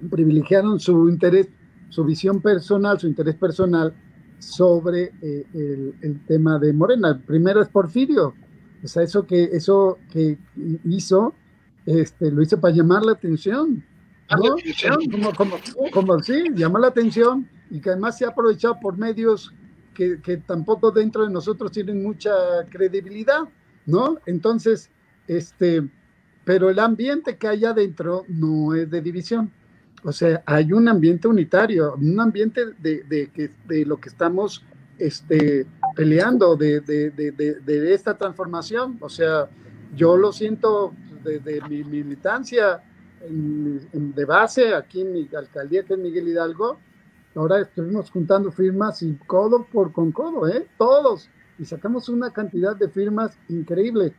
privilegiaron su interés, su visión personal, su interés personal sobre eh, el, tema de Morena. primero es Porfirio, o sea, eso que, eso que hizo, este, lo hizo para llamar la atención. ¿no? Como, como, como, sí, llamar la atención y que además se ha aprovechado por medios que, que, tampoco dentro de nosotros tienen mucha credibilidad, ¿no? Entonces, este, pero el ambiente que hay adentro no es de división. O sea, hay un ambiente unitario, un ambiente de, de, de lo que estamos este, peleando, de, de, esta transformación. O sea, yo lo siento desde mi militancia de base aquí en mi alcaldía, que es Miguel Hidalgo. Ahora estuvimos juntando firmas y codo por con codo, ¿eh? Todos. Y sacamos una cantidad de firmas increíble.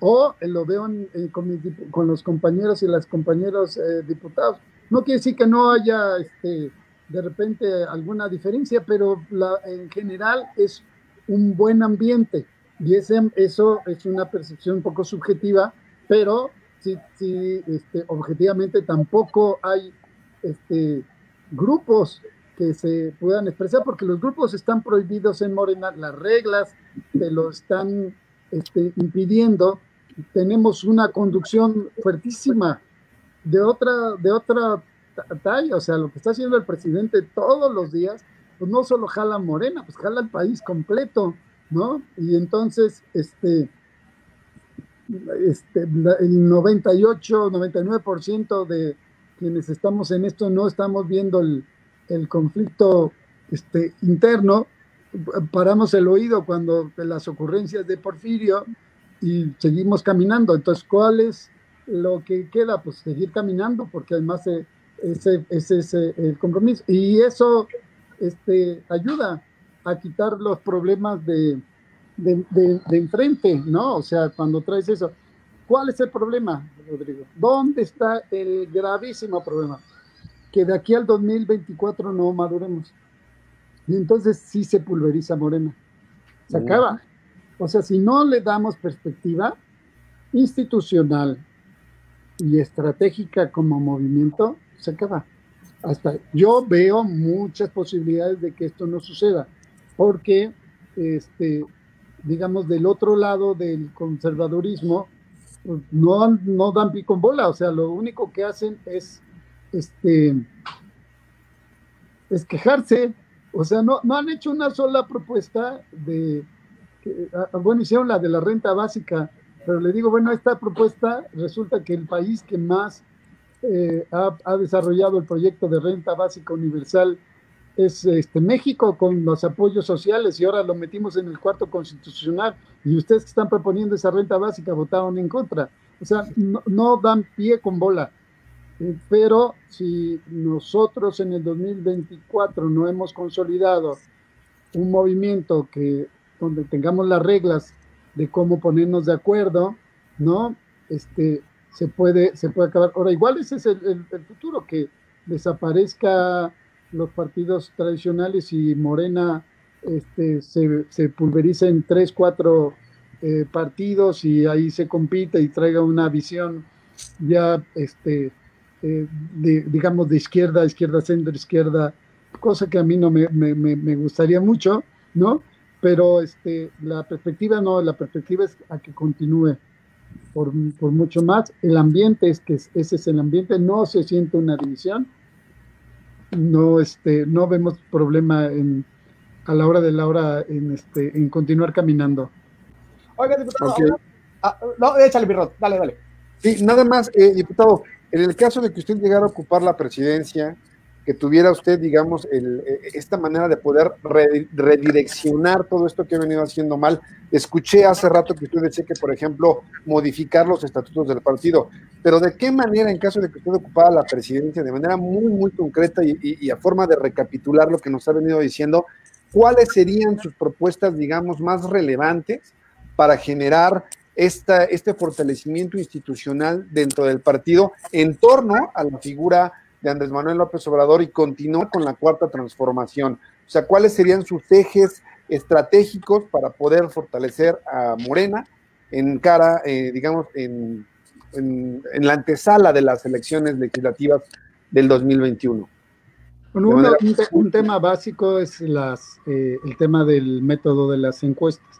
O lo veo con, con, los compañeros y las compañeras eh, diputados no quiere decir que no haya este, de repente alguna diferencia, pero la, en general es un buen ambiente y ese, eso es una percepción un poco subjetiva, pero sí, sí este, objetivamente tampoco hay este, grupos que se puedan expresar, porque los grupos están prohibidos en Morena, las reglas te lo están este, impidiendo. Tenemos una conducción fuertísima de otra, de otra talla, o sea, lo que está haciendo el presidente todos los días, pues no solo jala Morena, pues jala el país completo, ¿no? Y entonces, este, este el 98, 99% de quienes estamos en esto no estamos viendo el, el conflicto este, interno, paramos el oído cuando las ocurrencias de Porfirio y seguimos caminando. Entonces, ¿cuál es lo que queda, pues seguir caminando, porque además ese, ese es el compromiso. Y eso este, ayuda a quitar los problemas de, de, de, enfrente, ¿no? O sea, cuando traes eso. ¿Cuál es el problema, Rodrigo? ¿Dónde está el gravísimo problema? Que de aquí al 2024 no maduremos. Y entonces sí se pulveriza Morena. Se acaba. O sea, si no le damos perspectiva institucional, y estratégica como movimiento, se acaba. Hasta yo veo muchas posibilidades de que esto no suceda, porque, este, digamos, del otro lado del conservadurismo, pues, no, no dan pico en bola, o sea, lo único que hacen es, este, es quejarse, o sea, no, no han hecho una sola propuesta de, ah, bueno, hicieron la de la renta básica, pero le digo, bueno, esta propuesta resulta que el país que más eh, ha, desarrollado el proyecto de renta básica universal es este, México con los apoyos sociales y ahora lo metimos en el cuarto constitucional y ustedes que están proponiendo esa renta básica votaron en contra. O sea, no, dan pie con bola. Eh, pero si nosotros en el 2024 no hemos consolidado un movimiento que donde tengamos las reglas de cómo ponernos de acuerdo, ¿no? Este, se puede, se puede acabar. Ahora, igual ese es el, el, futuro, que desaparezca los partidos tradicionales y Morena este, se, se pulveriza en tres, cuatro eh, partidos y ahí se compite y traiga una visión ya, este, eh, de, digamos, de izquierda, izquierda, centro, izquierda, cosa que a mí no me, me, me gustaría mucho, ¿no? Pero este, la perspectiva no, la perspectiva es a que continúe por, por, mucho más. El ambiente es que ese es el ambiente, no se siente una división, no, este, no vemos problema en, a la hora de la hora en, este, en continuar caminando. Oiga, diputado, okay. ah, no, échale, Birrot, dale, dale. Sí, nada más, eh, diputado, en el caso de que usted llegara a ocupar la presidencia, que tuviera usted, digamos, el, eh, esta manera de poder redireccionar todo esto que ha venido haciendo mal. Escuché hace rato que usted decía que, por ejemplo, modificar los estatutos del partido, pero ¿de qué manera, en caso de que usted ocupara la presidencia, de manera muy, muy concreta y, y, y a forma de recapitular lo que nos ha venido diciendo, cuáles serían sus propuestas, digamos, más relevantes para generar esta, este fortalecimiento institucional dentro del partido en torno a la figura de Andrés Manuel López Obrador y continuar con la cuarta transformación. O sea, ¿cuáles serían sus ejes estratégicos para poder fortalecer a Morena en cara, eh, digamos, en, en, en, la antesala de las elecciones legislativas del 2021? Bueno, un, un, un, tema básico es las, eh, el tema del método de las encuestas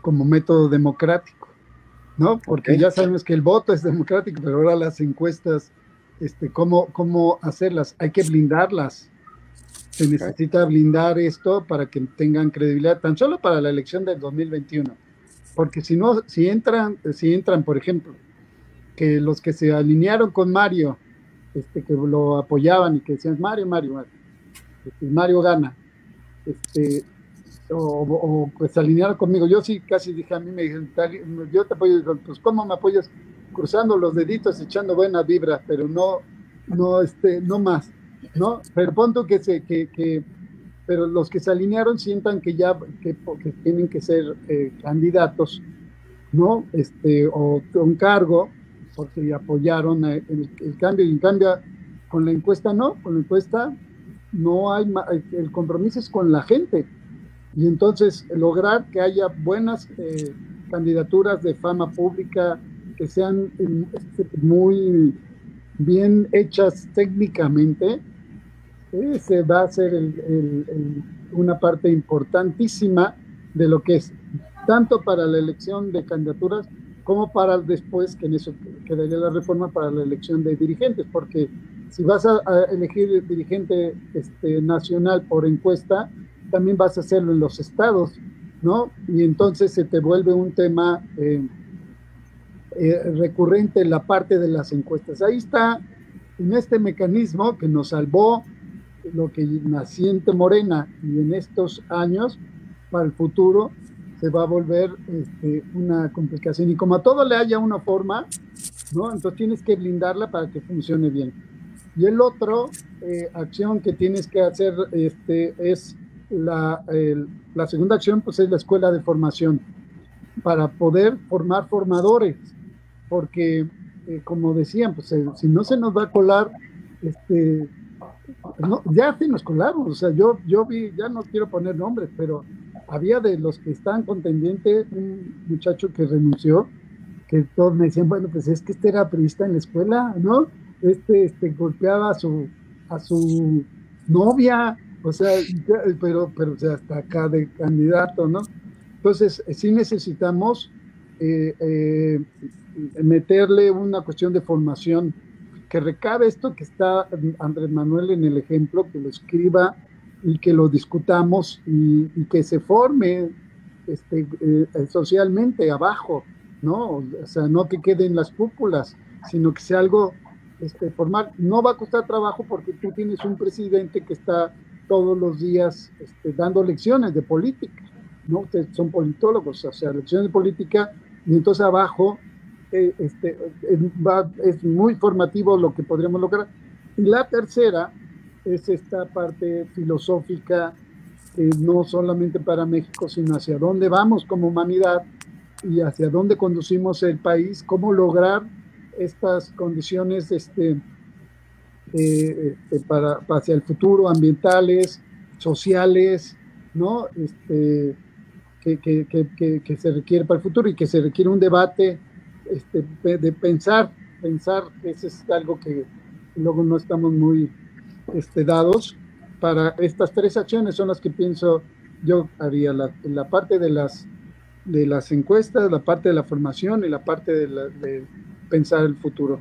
como método democrático, ¿no? Porque okay. ya sabemos que el voto es democrático, pero ahora las encuestas, este, ¿cómo, cómo hacerlas? Hay que blindarlas. Se necesita blindar esto para que tengan credibilidad, tan solo para la elección del 2021. Porque si no, si entran, si entran, por ejemplo, que los que se alinearon con Mario, este, que lo apoyaban y que decían Mario, Mario, Mario, este, Mario gana, este, o, o, pues alinearon conmigo. Yo sí casi dije a mí, me dijeron, yo te apoyo, pues ¿cómo me apoyas? Cruzando los deditos, echando buenas vibras, pero no, no, este, no más, ¿no? Pero punto que se, que, que, pero los que se alinearon sientan que ya, que, tienen que ser eh, candidatos, ¿no? Este, o un cargo, porque apoyaron el, el cambio, y en cambio, con la encuesta no, con la encuesta no hay, el compromiso es con la gente, y entonces lograr que haya buenas eh, candidaturas de fama pública que sean eh, muy bien hechas técnicamente, ese va a ser el, el, el, una parte importantísima de lo que es, tanto para la elección de candidaturas como para después, que en eso quedaría la reforma para la elección de dirigentes, porque si vas a, elegir dirigente este, nacional por encuesta, también vas a hacerlo en los estados, ¿no? Y entonces se te vuelve un tema eh, eh, recurrente en la parte de las encuestas. Ahí está, en este mecanismo que nos salvó lo que naciente Morena y en estos años, para el futuro, se va a volver este, una complicación. Y como a todo le haya una forma, ¿no? Entonces tienes que blindarla para que funcione bien. Y el otro eh, acción que tienes que hacer este, es la, la, segunda acción pues, es la escuela de formación, para poder formar formadores, porque eh, como decían, pues eh, si no se nos va a colar, este, ya se nos colaron, o sea, yo, yo vi, ya no quiero poner nombres, pero había de los que están contendientes un muchacho que renunció, que todos me decían, bueno, pues es que este era periodista en la escuela, ¿no? Este, este golpeaba a su, a su novia, o sea, pero, pero hasta acá de candidato, ¿no? Entonces, sí necesitamos eh, eh, meterle una cuestión de formación que recabe esto que está Andrés Manuel en el ejemplo, que lo escriba y que lo discutamos y, y que se forme este, eh, socialmente abajo, ¿no? O sea, no que quede en las cúpulas, sino que sea algo este, formal. No va a costar trabajo porque tú tienes un presidente que está todos los días este, dando lecciones de política, ¿no? Ustedes son politólogos, o sea, lecciones de política, y entonces abajo eh, este, es, va, es, muy formativo lo que podríamos lograr. Y la tercera es esta parte filosófica eh, no solamente para México, sino hacia dónde vamos como humanidad y hacia dónde conducimos el país, cómo lograr estas condiciones este, eh, para, hacia el futuro, ambientales, sociales, ¿no? Este, que, que, que, que, se requiere para el futuro y que se requiere un debate este, de pensar, pensar, eso es algo que luego no estamos muy este, dados. Para estas tres acciones son las que pienso yo haría, la, la parte de las, de las encuestas, la parte de la formación y la parte de, de pensar el futuro.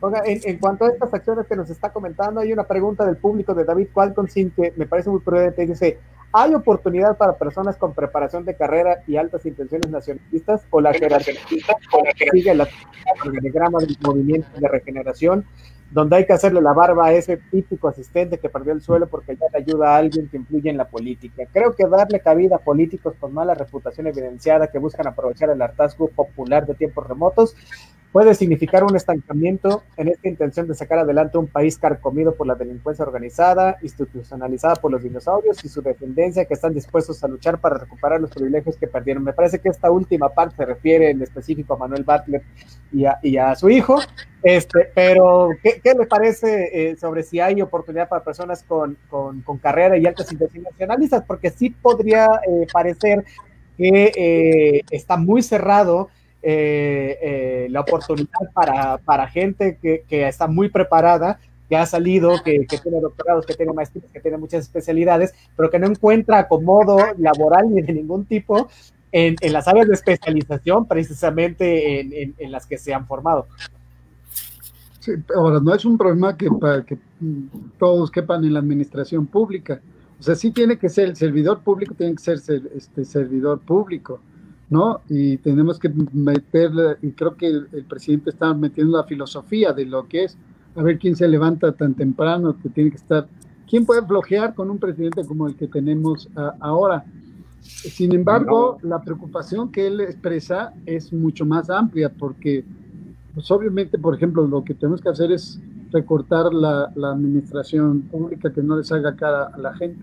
Oiga, en, cuanto a estas acciones que nos está comentando, hay una pregunta del público de David Qualconsin que me parece muy prudente. Dice, ¿hay oportunidad para personas con preparación de carrera y altas intenciones nacionalistas o la jerarquía sigue el organigrama del movimiento de regeneración donde hay que hacerle la barba a ese típico asistente que perdió el suelo porque ya le ayuda a alguien que influye en la política. Creo que darle cabida a políticos con mala reputación evidenciada que buscan aprovechar el hartazgo popular de tiempos remotos puede significar un estancamiento en esta intención de sacar adelante un país carcomido por la delincuencia organizada, institucionalizada por los dinosaurios y su dependencia que están dispuestos a luchar para recuperar los privilegios que perdieron. Me parece que esta última parte se refiere en específico a Manuel Butler y a, su hijo, este, pero ¿qué, le parece eh, sobre si hay oportunidad para personas con carrera y altas intenciones nacionalistas? Porque sí podría eh, parecer que eh, está muy cerrado eh, eh, la oportunidad para, para gente que, que, está muy preparada, que ha salido, que, tiene doctorados, que tiene maestrías, que tiene muchas especialidades, pero que no encuentra acomodo laboral ni de ningún tipo en, en las áreas de especialización, precisamente en, en, en, las que se han formado. Sí, ahora, no es un problema que, para que todos quepan en la administración pública. O sea, sí tiene que ser el servidor público, tiene que ser este servidor público ¿no? Y tenemos que meter, y creo que el, el, presidente está metiendo la filosofía de lo que es, a ver quién se levanta tan temprano, que tiene que estar, quién puede bloquear con un presidente como el que tenemos uh, ahora. Sin embargo, no. la preocupación que él expresa es mucho más amplia, porque, pues obviamente, por ejemplo, lo que tenemos que hacer es recortar la, la administración pública, que no les haga cara a la gente.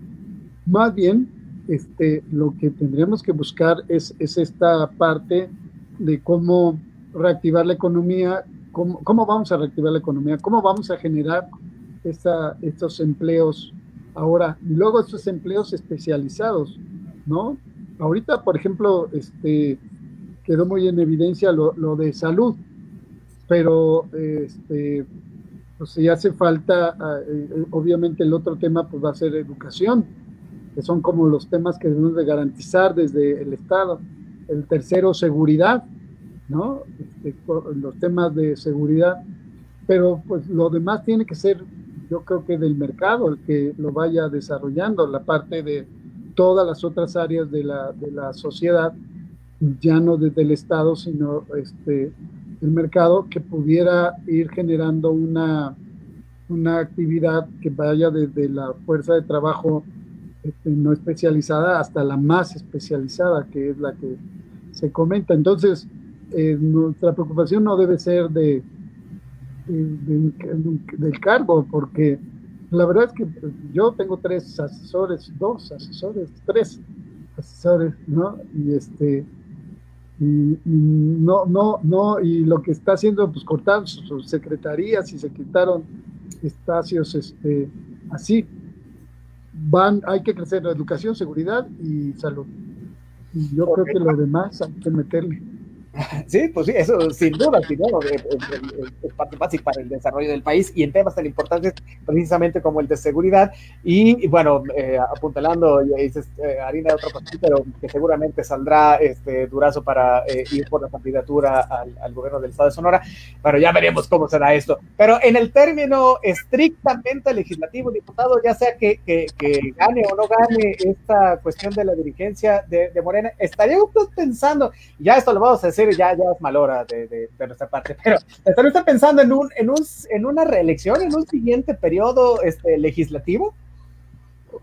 Más bien, este, lo que tendríamos que buscar es, es esta parte de cómo reactivar la economía, cómo, vamos a reactivar la economía, cómo vamos a generar esta, estos empleos ahora, y luego estos empleos especializados, ¿no? Ahorita, por ejemplo, este, quedó muy en evidencia lo, de salud, pero este, pues si hace falta, eh, obviamente el otro tema pues va a ser educación, que son como los temas que debemos de garantizar desde el Estado. El tercero, seguridad, ¿no? Este, los temas de seguridad, pero pues lo demás tiene que ser, yo creo que del mercado el que lo vaya desarrollando, la parte de todas las otras áreas de la, de la sociedad, ya no desde el Estado, sino este, el mercado que pudiera ir generando una, una actividad que vaya desde la fuerza de trabajo este, no especializada hasta la más especializada, que es la que se comenta. Entonces, eh, nuestra preocupación no debe ser de, de, de, del cargo, porque la verdad es que yo tengo tres asesores, dos asesores, tres asesores, ¿no? Y este, y no, no, no, y lo que está haciendo, pues cortar sus secretarías y se quitaron espacios este, así van, hay que crecer la educación, seguridad y salud. Y yo creo que lo demás hay que meterle. Sí, pues sí, eso sin duda, sin es, parte básica para el desarrollo del país y en temas tan importantes precisamente como el de seguridad y, bueno, eh, apuntalando, dices eh, harina de otro pastel, pero que seguramente saldrá este durazo para eh, ir por la candidatura al, al, gobierno del estado de Sonora, pero ya veremos cómo será esto. Pero en el término estrictamente legislativo, diputado, ya sea que, que, gane o no gane esta cuestión de la dirigencia de, de Morena, estaría usted pensando, ya esto lo vamos a decir ya, ya es mal hora de, de, de, nuestra parte, pero ¿están usted pensando en, un, en, un, en una reelección, en un siguiente periodo este, legislativo?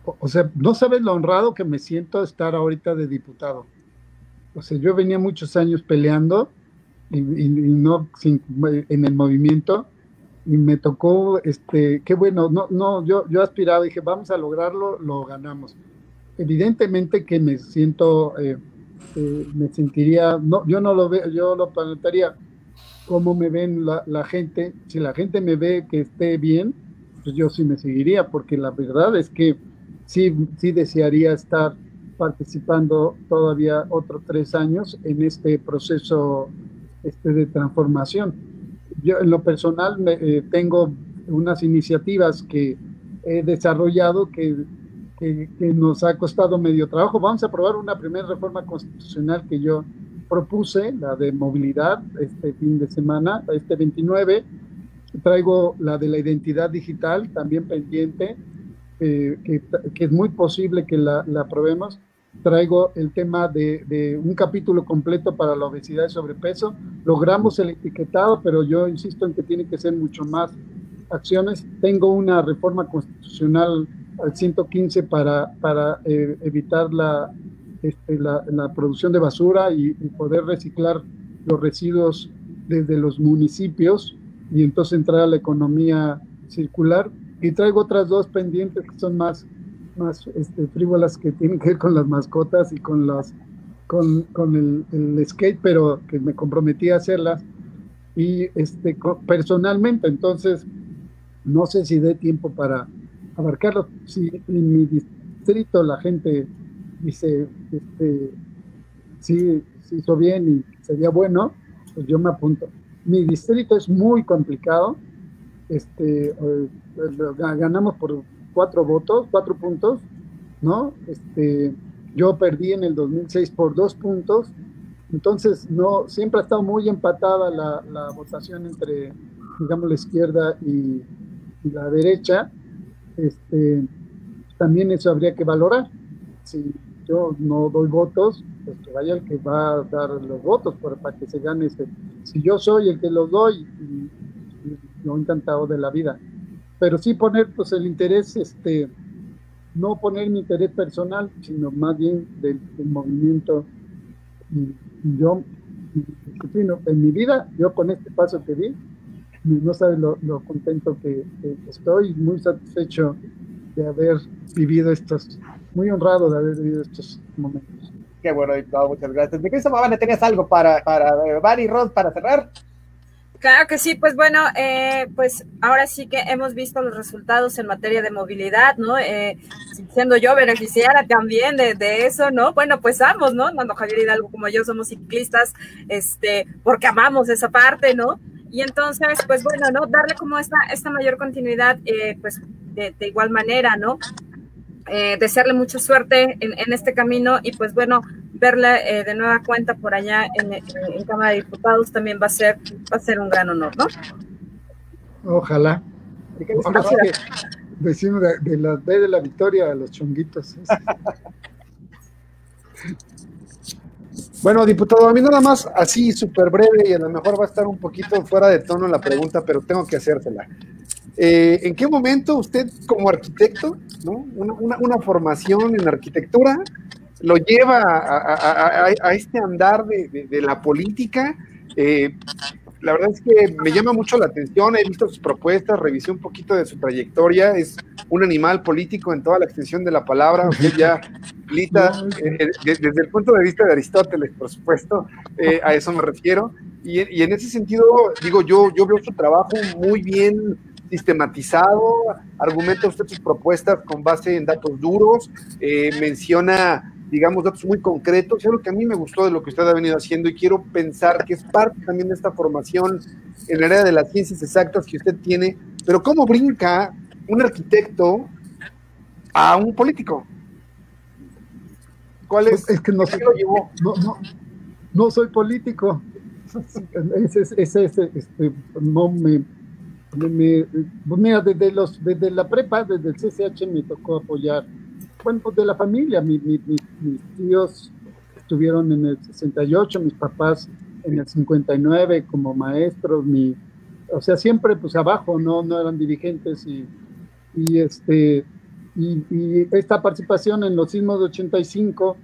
O, o sea, no sabes lo honrado que me siento estar ahorita de diputado. O sea, yo venía muchos años peleando y, y, y no sin, en el movimiento y me tocó, este, qué bueno, no, no, yo, yo aspiraba, dije, vamos a lograrlo, lo ganamos. evidentemente que me siento, eh, eh, me sentiría, no, yo no lo veo, yo lo plantearía cómo me ven la, la, gente. Si la gente me ve que esté bien, pues yo sí me seguiría, porque la verdad es que sí, sí desearía estar participando todavía otros tres años en este proceso este, de transformación. Yo en lo personal me, eh, tengo unas iniciativas que he desarrollado que, que, que, nos ha costado medio trabajo. Vamos a aprobar una primera reforma constitucional que yo propuse, la de movilidad, este fin de semana, este 29. Traigo la de la identidad digital, también pendiente, eh, que, que, es muy posible que la, la aprobemos traigo el tema de, de, un capítulo completo para la obesidad y sobrepeso. Logramos el etiquetado, pero yo insisto en que tiene que ser mucho más acciones. Tengo una reforma constitucional al 115 para, para eh, evitar la, este, la, la, producción de basura y, y, poder reciclar los residuos desde los municipios y entonces entrar a la economía circular. Y traigo otras dos pendientes que son más más este, frívolas que tienen que ver con las mascotas y con las con, con el, el, skate, pero que me comprometí a hacerlas y este personalmente, entonces no sé si dé tiempo para abarcarlo. Si en mi distrito la gente dice este sí, hizo bien y sería bueno, pues yo me apunto. Mi distrito es muy complicado. Este, eh, ganamos por cuatro votos, cuatro puntos, ¿no? Este, yo perdí en el 2006 por dos puntos, entonces no, siempre ha estado muy empatada la, la votación entre, digamos, la izquierda y, la derecha. Este, también eso habría que valorar. Si yo no doy votos, pues que vaya el que va a dar los votos para, para que se gane este. Si yo soy el que los doy, yo encantado de la vida pero sí poner pues el interés, este, no poner mi interés personal, sino más bien del, del movimiento. Y, y yo, en mi vida, yo con este paso que di, no sabes lo, lo contento que, que, estoy, muy satisfecho de haber vivido estos, muy honrado de haber vivido estos momentos. Qué bueno, diputado, muchas gracias. Mi querido Mavane, ¿tenías algo para, para Barry Rod para cerrar? Claro que sí, pues bueno, eh, pues ahora sí que hemos visto los resultados en materia de movilidad, ¿no? Eh, siendo yo beneficiaria también de, de, eso, ¿no? Bueno, pues ambos, ¿no? Tanto Javier Hidalgo como yo somos ciclistas, este, porque amamos esa parte, ¿no? Y entonces, pues bueno, ¿no? Darle como esta, esta mayor continuidad, eh, pues de, de, igual manera, ¿no? Eh, desearle mucha suerte en, en, este camino y pues bueno, verla eh, de nueva cuenta por allá en, en, en, Cámara de Diputados también va a ser, va a ser un gran honor, ¿no? Ojalá. Ahora sí que decimos de, de la B de la victoria a los chonguitos. Bueno, diputado, a mí nada más así súper breve y a lo mejor va a estar un poquito fuera de tono la pregunta, pero tengo que hacérsela. Eh, ¿En qué momento usted como arquitecto, ¿no? una, formación en arquitectura, lo lleva a, a, a, a este andar de, de, de la política? Eh, la verdad es que me llama mucho la atención, he visto sus propuestas, revisé un poquito de su trayectoria, es un animal político en toda la extensión de la palabra, usted ya milita eh, desde el punto de vista de Aristóteles, por supuesto, eh, a eso me refiero, y, y, en ese sentido, digo, yo, yo veo su trabajo muy bien sistematizado, argumenta usted sus propuestas con base en datos duros, eh, menciona digamos, datos muy concretos. Es algo que a mí me gustó de lo que usted ha venido haciendo y quiero pensar que es parte también de esta formación en el área de las ciencias exactas que usted tiene. Pero ¿cómo brinca un arquitecto a un político? ¿Cuál es? Es que no, sé, lo llevó? No, no, no, soy político. Ese, ese, ese este, no me, me, me, pues mira, desde, los, desde la prepa, desde el CCH me tocó apoyar pues de la familia, mi, mi, mi, mis tíos estuvieron en el 68, mis papás en el 59 como maestros, mi, o sea, siempre pues abajo, no, no eran dirigentes y, y este, y, y, esta participación en los sismos de 85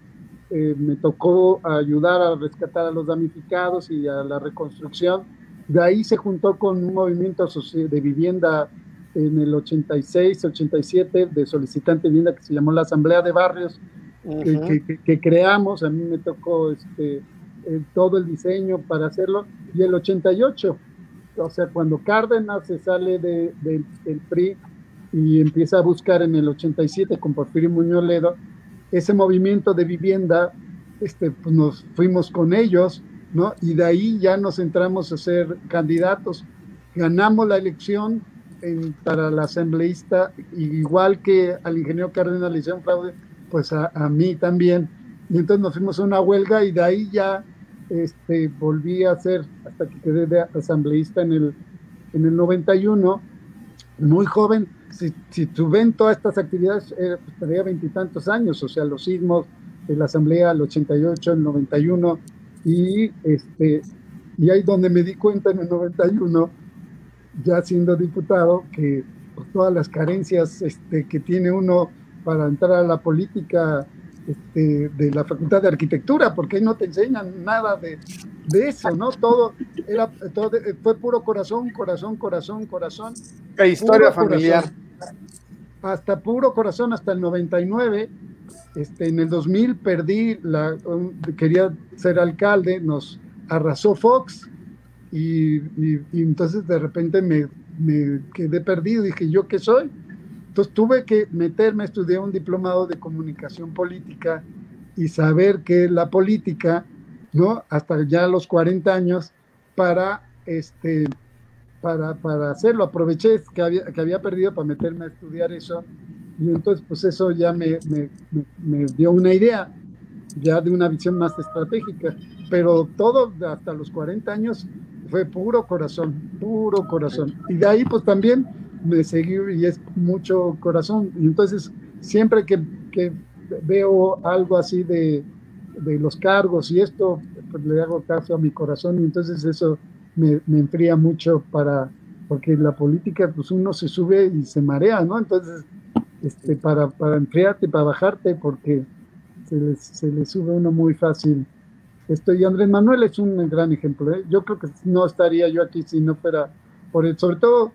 eh, me tocó ayudar a rescatar a los damnificados y a la reconstrucción. De ahí se juntó con un movimiento de vivienda en el 86, 87 de solicitante vivienda que se llamó la Asamblea de Barrios que, creamos, a mí me tocó este, todo el diseño para hacerlo, y el 88, o sea, cuando Cárdenas se sale de, del PRI y empieza a buscar en el 87 con Porfirio Muñoz Ledo, ese movimiento de vivienda, este, pues nos fuimos con ellos, ¿no? Y de ahí ya nos entramos a ser candidatos. Ganamos la elección para la asambleísta, igual que al ingeniero Cárdenas le hicieron fraude, pues a, mí también. Y entonces nos fuimos a una huelga y de ahí ya este, volví a ser, hasta que quedé de asambleísta en el, en el 91, muy joven. Si, si tú ven todas estas actividades, eh, pues, tenía veintitantos años, o sea, los sismos de la asamblea, el 88, el 91, y, este, y ahí donde me di cuenta en el 91, ya siendo diputado, que pues, todas las carencias este, que tiene uno para entrar a la política este, de la Facultad de Arquitectura, porque ahí no te enseñan nada de, de eso, ¿no? Todo, era, todo fue puro corazón, corazón, corazón, corazón. La historia familiar. hasta puro corazón, hasta el 99. Este, en el 2000 perdí, la, quería ser alcalde, nos arrasó Fox y, y, y entonces de repente me, me quedé perdido, dije, ¿yo qué soy? Entonces tuve que meterme, estudiar un diplomado de comunicación política y saber que la política, ¿no? Hasta ya los 40 años para, este, para, para hacerlo. Aproveché que había, que había perdido para meterme a estudiar eso y entonces pues eso ya me, me, me dio una idea, ya de una visión más estratégica. Pero todo hasta los 40 años fue puro corazón, puro corazón. Y de ahí pues también me seguí y es mucho corazón. Y entonces, siempre que, que veo algo así de, de, los cargos y esto, pues le hago caso a mi corazón y entonces eso me, me, enfría mucho para, porque la política, pues uno se sube y se marea, ¿no? Entonces, este, para, para enfriarte, para bajarte, porque se le, se le sube uno muy fácil. Esto, y Andrés Manuel es un gran ejemplo. ¿eh? Yo creo que no estaría yo aquí si no fuera por él. Sobre todo,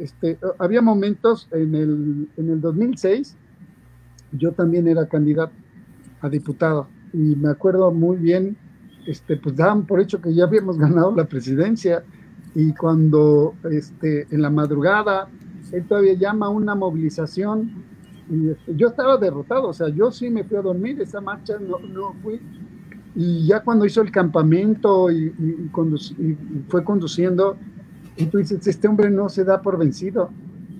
este, había momentos en el, en el 2006, yo también era candidato a diputado y me acuerdo muy bien, este, pues daban por hecho que ya habíamos ganado la presidencia y cuando este, en la madrugada él todavía llama a una movilización y este, yo estaba derrotado, o sea, yo sí me fui a dormir, esa marcha no, no fui y ya cuando hizo el campamento y, y, fue conduciendo, y tú dices, este hombre no se da por vencido,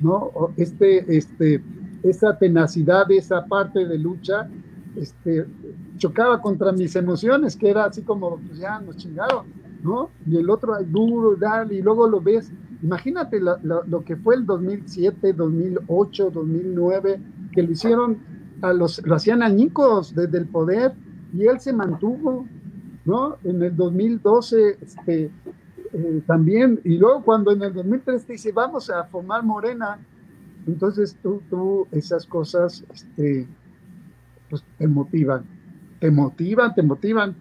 ¿no? Este, este, esa tenacidad, esa parte de lucha, este, chocaba contra mis emociones, que era así como, pues ya nos chingaron, ¿no? Y el otro, duro, dale, y luego lo ves. Imagínate lo que fue el 2007, 2008, 2009, que lo hicieron, a los, lo hacían añicos desde el poder, y él se mantuvo, ¿no? En el 2012, este, eh, también, y luego cuando en el 2003 te dice, vamos a formar Morena, entonces tú, tú esas cosas este, pues, te motivan, te motivan, te motivan,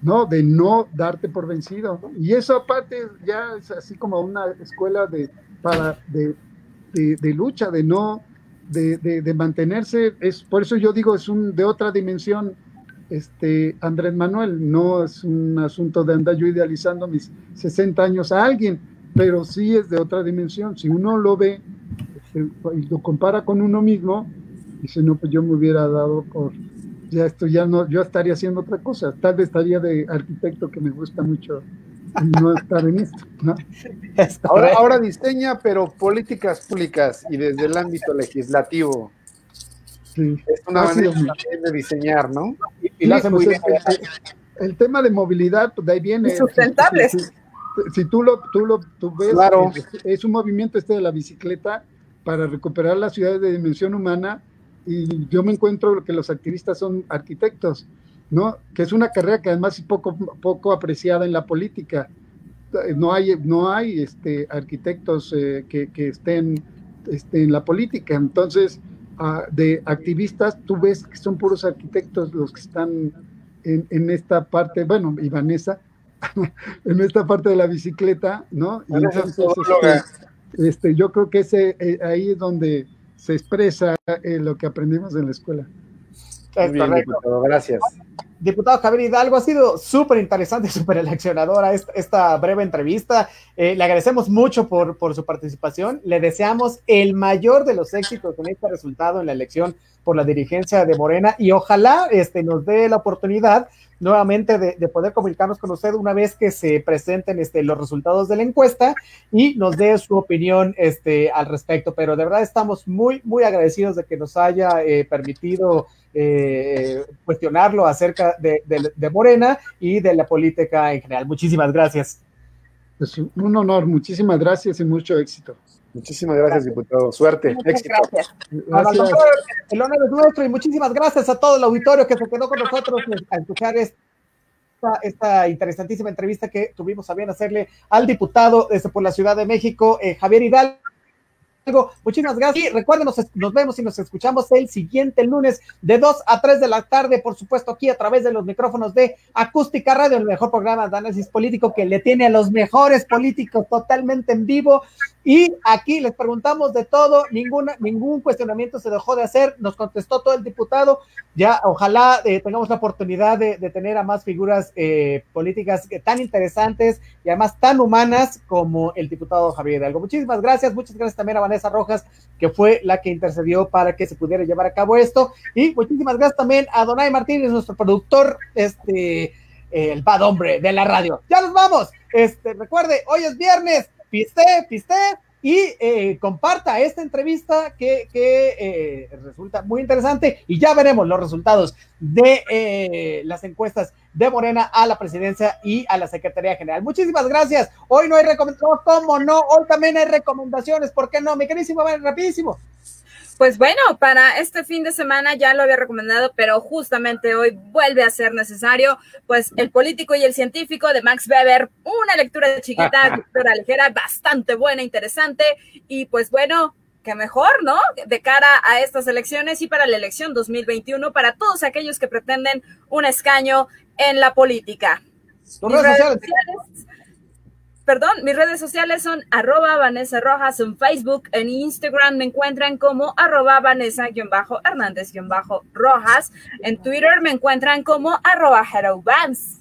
¿no? De no darte por vencido. Y eso aparte ya es así como una escuela de, para, de, de, lucha, de no, de, de, mantenerse, es, por eso yo digo, es un, de otra dimensión este, Andrés Manuel. No es un asunto de andar yo idealizando mis 60 años a alguien, pero sí es de otra dimensión. Si uno lo ve este, y lo compara con uno mismo, dice, no, pues yo me hubiera dado por, ya esto ya no, yo estaría haciendo otra cosa. Tal vez estaría de arquitecto que me gusta mucho y no estar en esto. Ahora, ahora diseña, pero políticas públicas y desde el ámbito legislativo. Es una manera de diseñar, ¿no? Y, pues, el, tema de movilidad, pues de ahí viene. Sustentables. Si, tú lo, tú lo tú ves, claro. es, un movimiento este de la bicicleta para recuperar las ciudades de dimensión humana y yo me encuentro que los activistas son arquitectos, ¿no? Que es una carrera que además es poco, poco apreciada en la política. No hay, no hay este, arquitectos eh, que, que, estén este, en la política. Entonces, de activistas, tú ves que son puros arquitectos los que están en, esta parte, bueno, y Vanessa, en esta parte de la bicicleta, ¿no? Y entonces, este, este, yo creo que ese, eh, ahí es donde se expresa eh, lo que aprendimos en la escuela. Muy bien, diputado, gracias. Diputado Javier Hidalgo, ha sido súper interesante, súper eleccionadora esta, esta, breve entrevista. Eh, le agradecemos mucho por, por su participación. Le deseamos el mayor de los éxitos en este resultado en la elección por la dirigencia de Morena y ojalá este, nos dé la oportunidad nuevamente de, de, poder comunicarnos con usted una vez que se presenten este, los resultados de la encuesta y nos dé su opinión este, al respecto. Pero de verdad estamos muy, muy agradecidos de que nos haya eh, permitido eh, cuestionarlo acerca de, de, Morena y de la política en general. Muchísimas gracias. Es un honor, muchísimas gracias y mucho éxito. Muchísimas gracias, diputado. Suerte, Muchas éxito. Gracias. gracias. El honor es nuestro y muchísimas gracias a todo el auditorio que se quedó con nosotros a escuchar esta, esta interesantísima entrevista que tuvimos a bien hacerle al diputado desde por la Ciudad de México, eh, Javier Hidalgo. Muchísimas gracias. Y recuerden, nos, vemos y nos escuchamos el siguiente lunes de 2 a 3 de la tarde, por supuesto, aquí a través de los micrófonos de Acústica Radio, el mejor programa de análisis político que le tiene a los mejores políticos totalmente en vivo. Y aquí les preguntamos de todo, ninguna, ningún cuestionamiento se dejó de hacer, nos contestó todo el diputado. Ya, ojalá eh, tengamos la oportunidad de, de, tener a más figuras eh, políticas tan interesantes y además tan humanas como el diputado Javier Hidalgo. Muchísimas gracias, muchas gracias también a Vanessa Rojas, que fue la que intercedió para que se pudiera llevar a cabo esto. Y muchísimas gracias también a Donay Martínez, nuestro productor, este, eh, el bad hombre de la radio. Ya nos vamos. Este, recuerde, hoy es viernes piste, piste y eh, comparta esta entrevista que, que eh, resulta muy interesante y ya veremos los resultados de eh, las encuestas de Morena a la presidencia y a la Secretaría General. Muchísimas gracias. Hoy no hay recomendaciones, ¿cómo no? Hoy también hay recomendaciones, ¿por qué no? Mi queridísimo, rapidísimo. Pues bueno, para este fin de semana ya lo había recomendado, pero justamente hoy vuelve a ser necesario, pues el político y el científico de Max Weber, una lectura chiquita, lectura ligera, bastante buena, interesante, y pues bueno, que mejor, ¿no? De cara a estas elecciones y para la elección 2021, para todos aquellos que pretenden un escaño en la política. Redes sociales, perdón, mis redes sociales son arroba Vanessa Rojas en Facebook, en Instagram me encuentran como arroba Vanessa-Hernández-Rojas, en Twitter me encuentran como arroba HeroVans.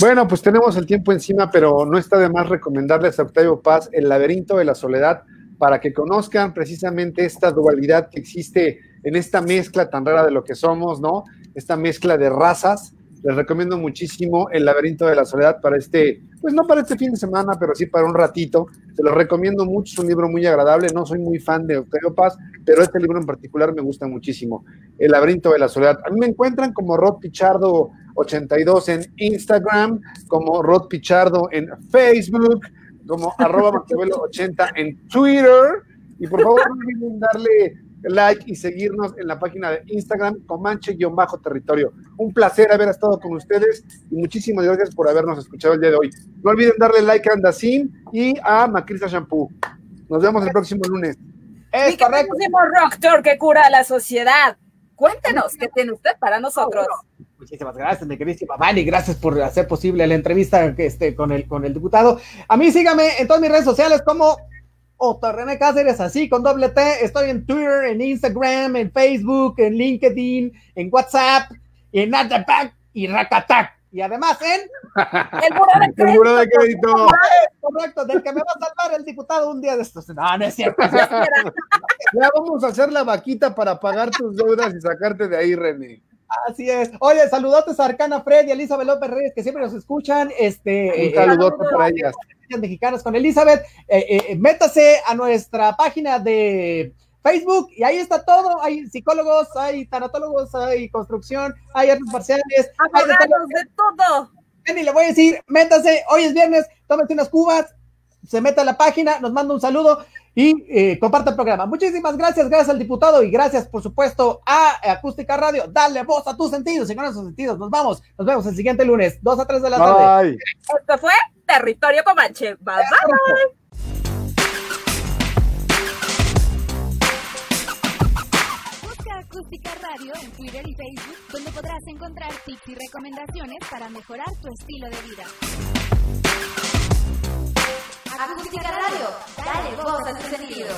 Bueno, pues tenemos el tiempo encima, pero no está de más recomendarles a Octavio Paz El laberinto de la soledad para que conozcan precisamente esta dualidad que existe en esta mezcla tan rara de lo que somos, ¿no? Esta mezcla de razas les recomiendo muchísimo El laberinto de la soledad para este, pues no para este fin de semana, pero sí para un ratito. Se lo recomiendo mucho, es un libro muy agradable. No soy muy fan de Octavio Paz, pero este libro en particular me gusta muchísimo. El laberinto de la soledad. A mí me encuentran como Rod Pichardo 82 en Instagram, como Rod Pichardo en Facebook, como arroba 80 en Twitter. Y por favor, no olviden darle like y seguirnos en la página de Instagram, Comanche-territorio. Un placer haber estado con ustedes y muchísimas gracias por habernos escuchado el día de hoy. No olviden darle like a Andacín y a Macrista Shampoo. Nos vemos el próximo lunes. Es correcto. Doctor que cura a la sociedad. Cuéntenos, ¿qué tiene usted para nosotros? Muchísimas gracias, mi queridísima Vani. Gracias por hacer posible la entrevista este, con, el, con el diputado. A mí sígame en todas mis redes sociales como Otto René Cáceres, así con doble T. Estoy en Twitter, en Instagram, en Facebook, en LinkedIn, en WhatsApp, en Atapac y Rakatac. Y además en el muro de crédito. El muro de crédito. Correcto, del que me va a salvar el diputado un día de estos. No, no es cierto. ya vamos a hacer la vaquita para pagar tus deudas y sacarte de ahí, René. Así es. Oye, saludotes a Arcana Fred y a Elizabeth López Reyes, que siempre nos escuchan. Este, Un saludote eh, para ellas. Mexicanas con Elizabeth. Eh, eh, métase a nuestra página de Facebook y ahí está todo. Hay psicólogos, hay tanatólogos, hay construcción, hay artes marciales. Hay de todo. de todo. Y le voy a decir, métase, hoy es viernes, tómese unas cubas, se mete a la página, nos manda un saludo y eh, comparte el programa. Muchísimas gracias, gracias al diputado y gracias, por supuesto, a Acústica Radio. Dale voz a tus sentidos y con esos sentidos nos vamos. Nos vemos el siguiente lunes, 2 a 3 de la tarde. Bye. Esto fue Territorio Comanche. Bye bye. Busca Acústica Radio en Twitter y Facebook, donde podrás encontrar tips y recomendaciones para mejorar tu estilo de vida. Acústica Radio, dale voz a tu sentido.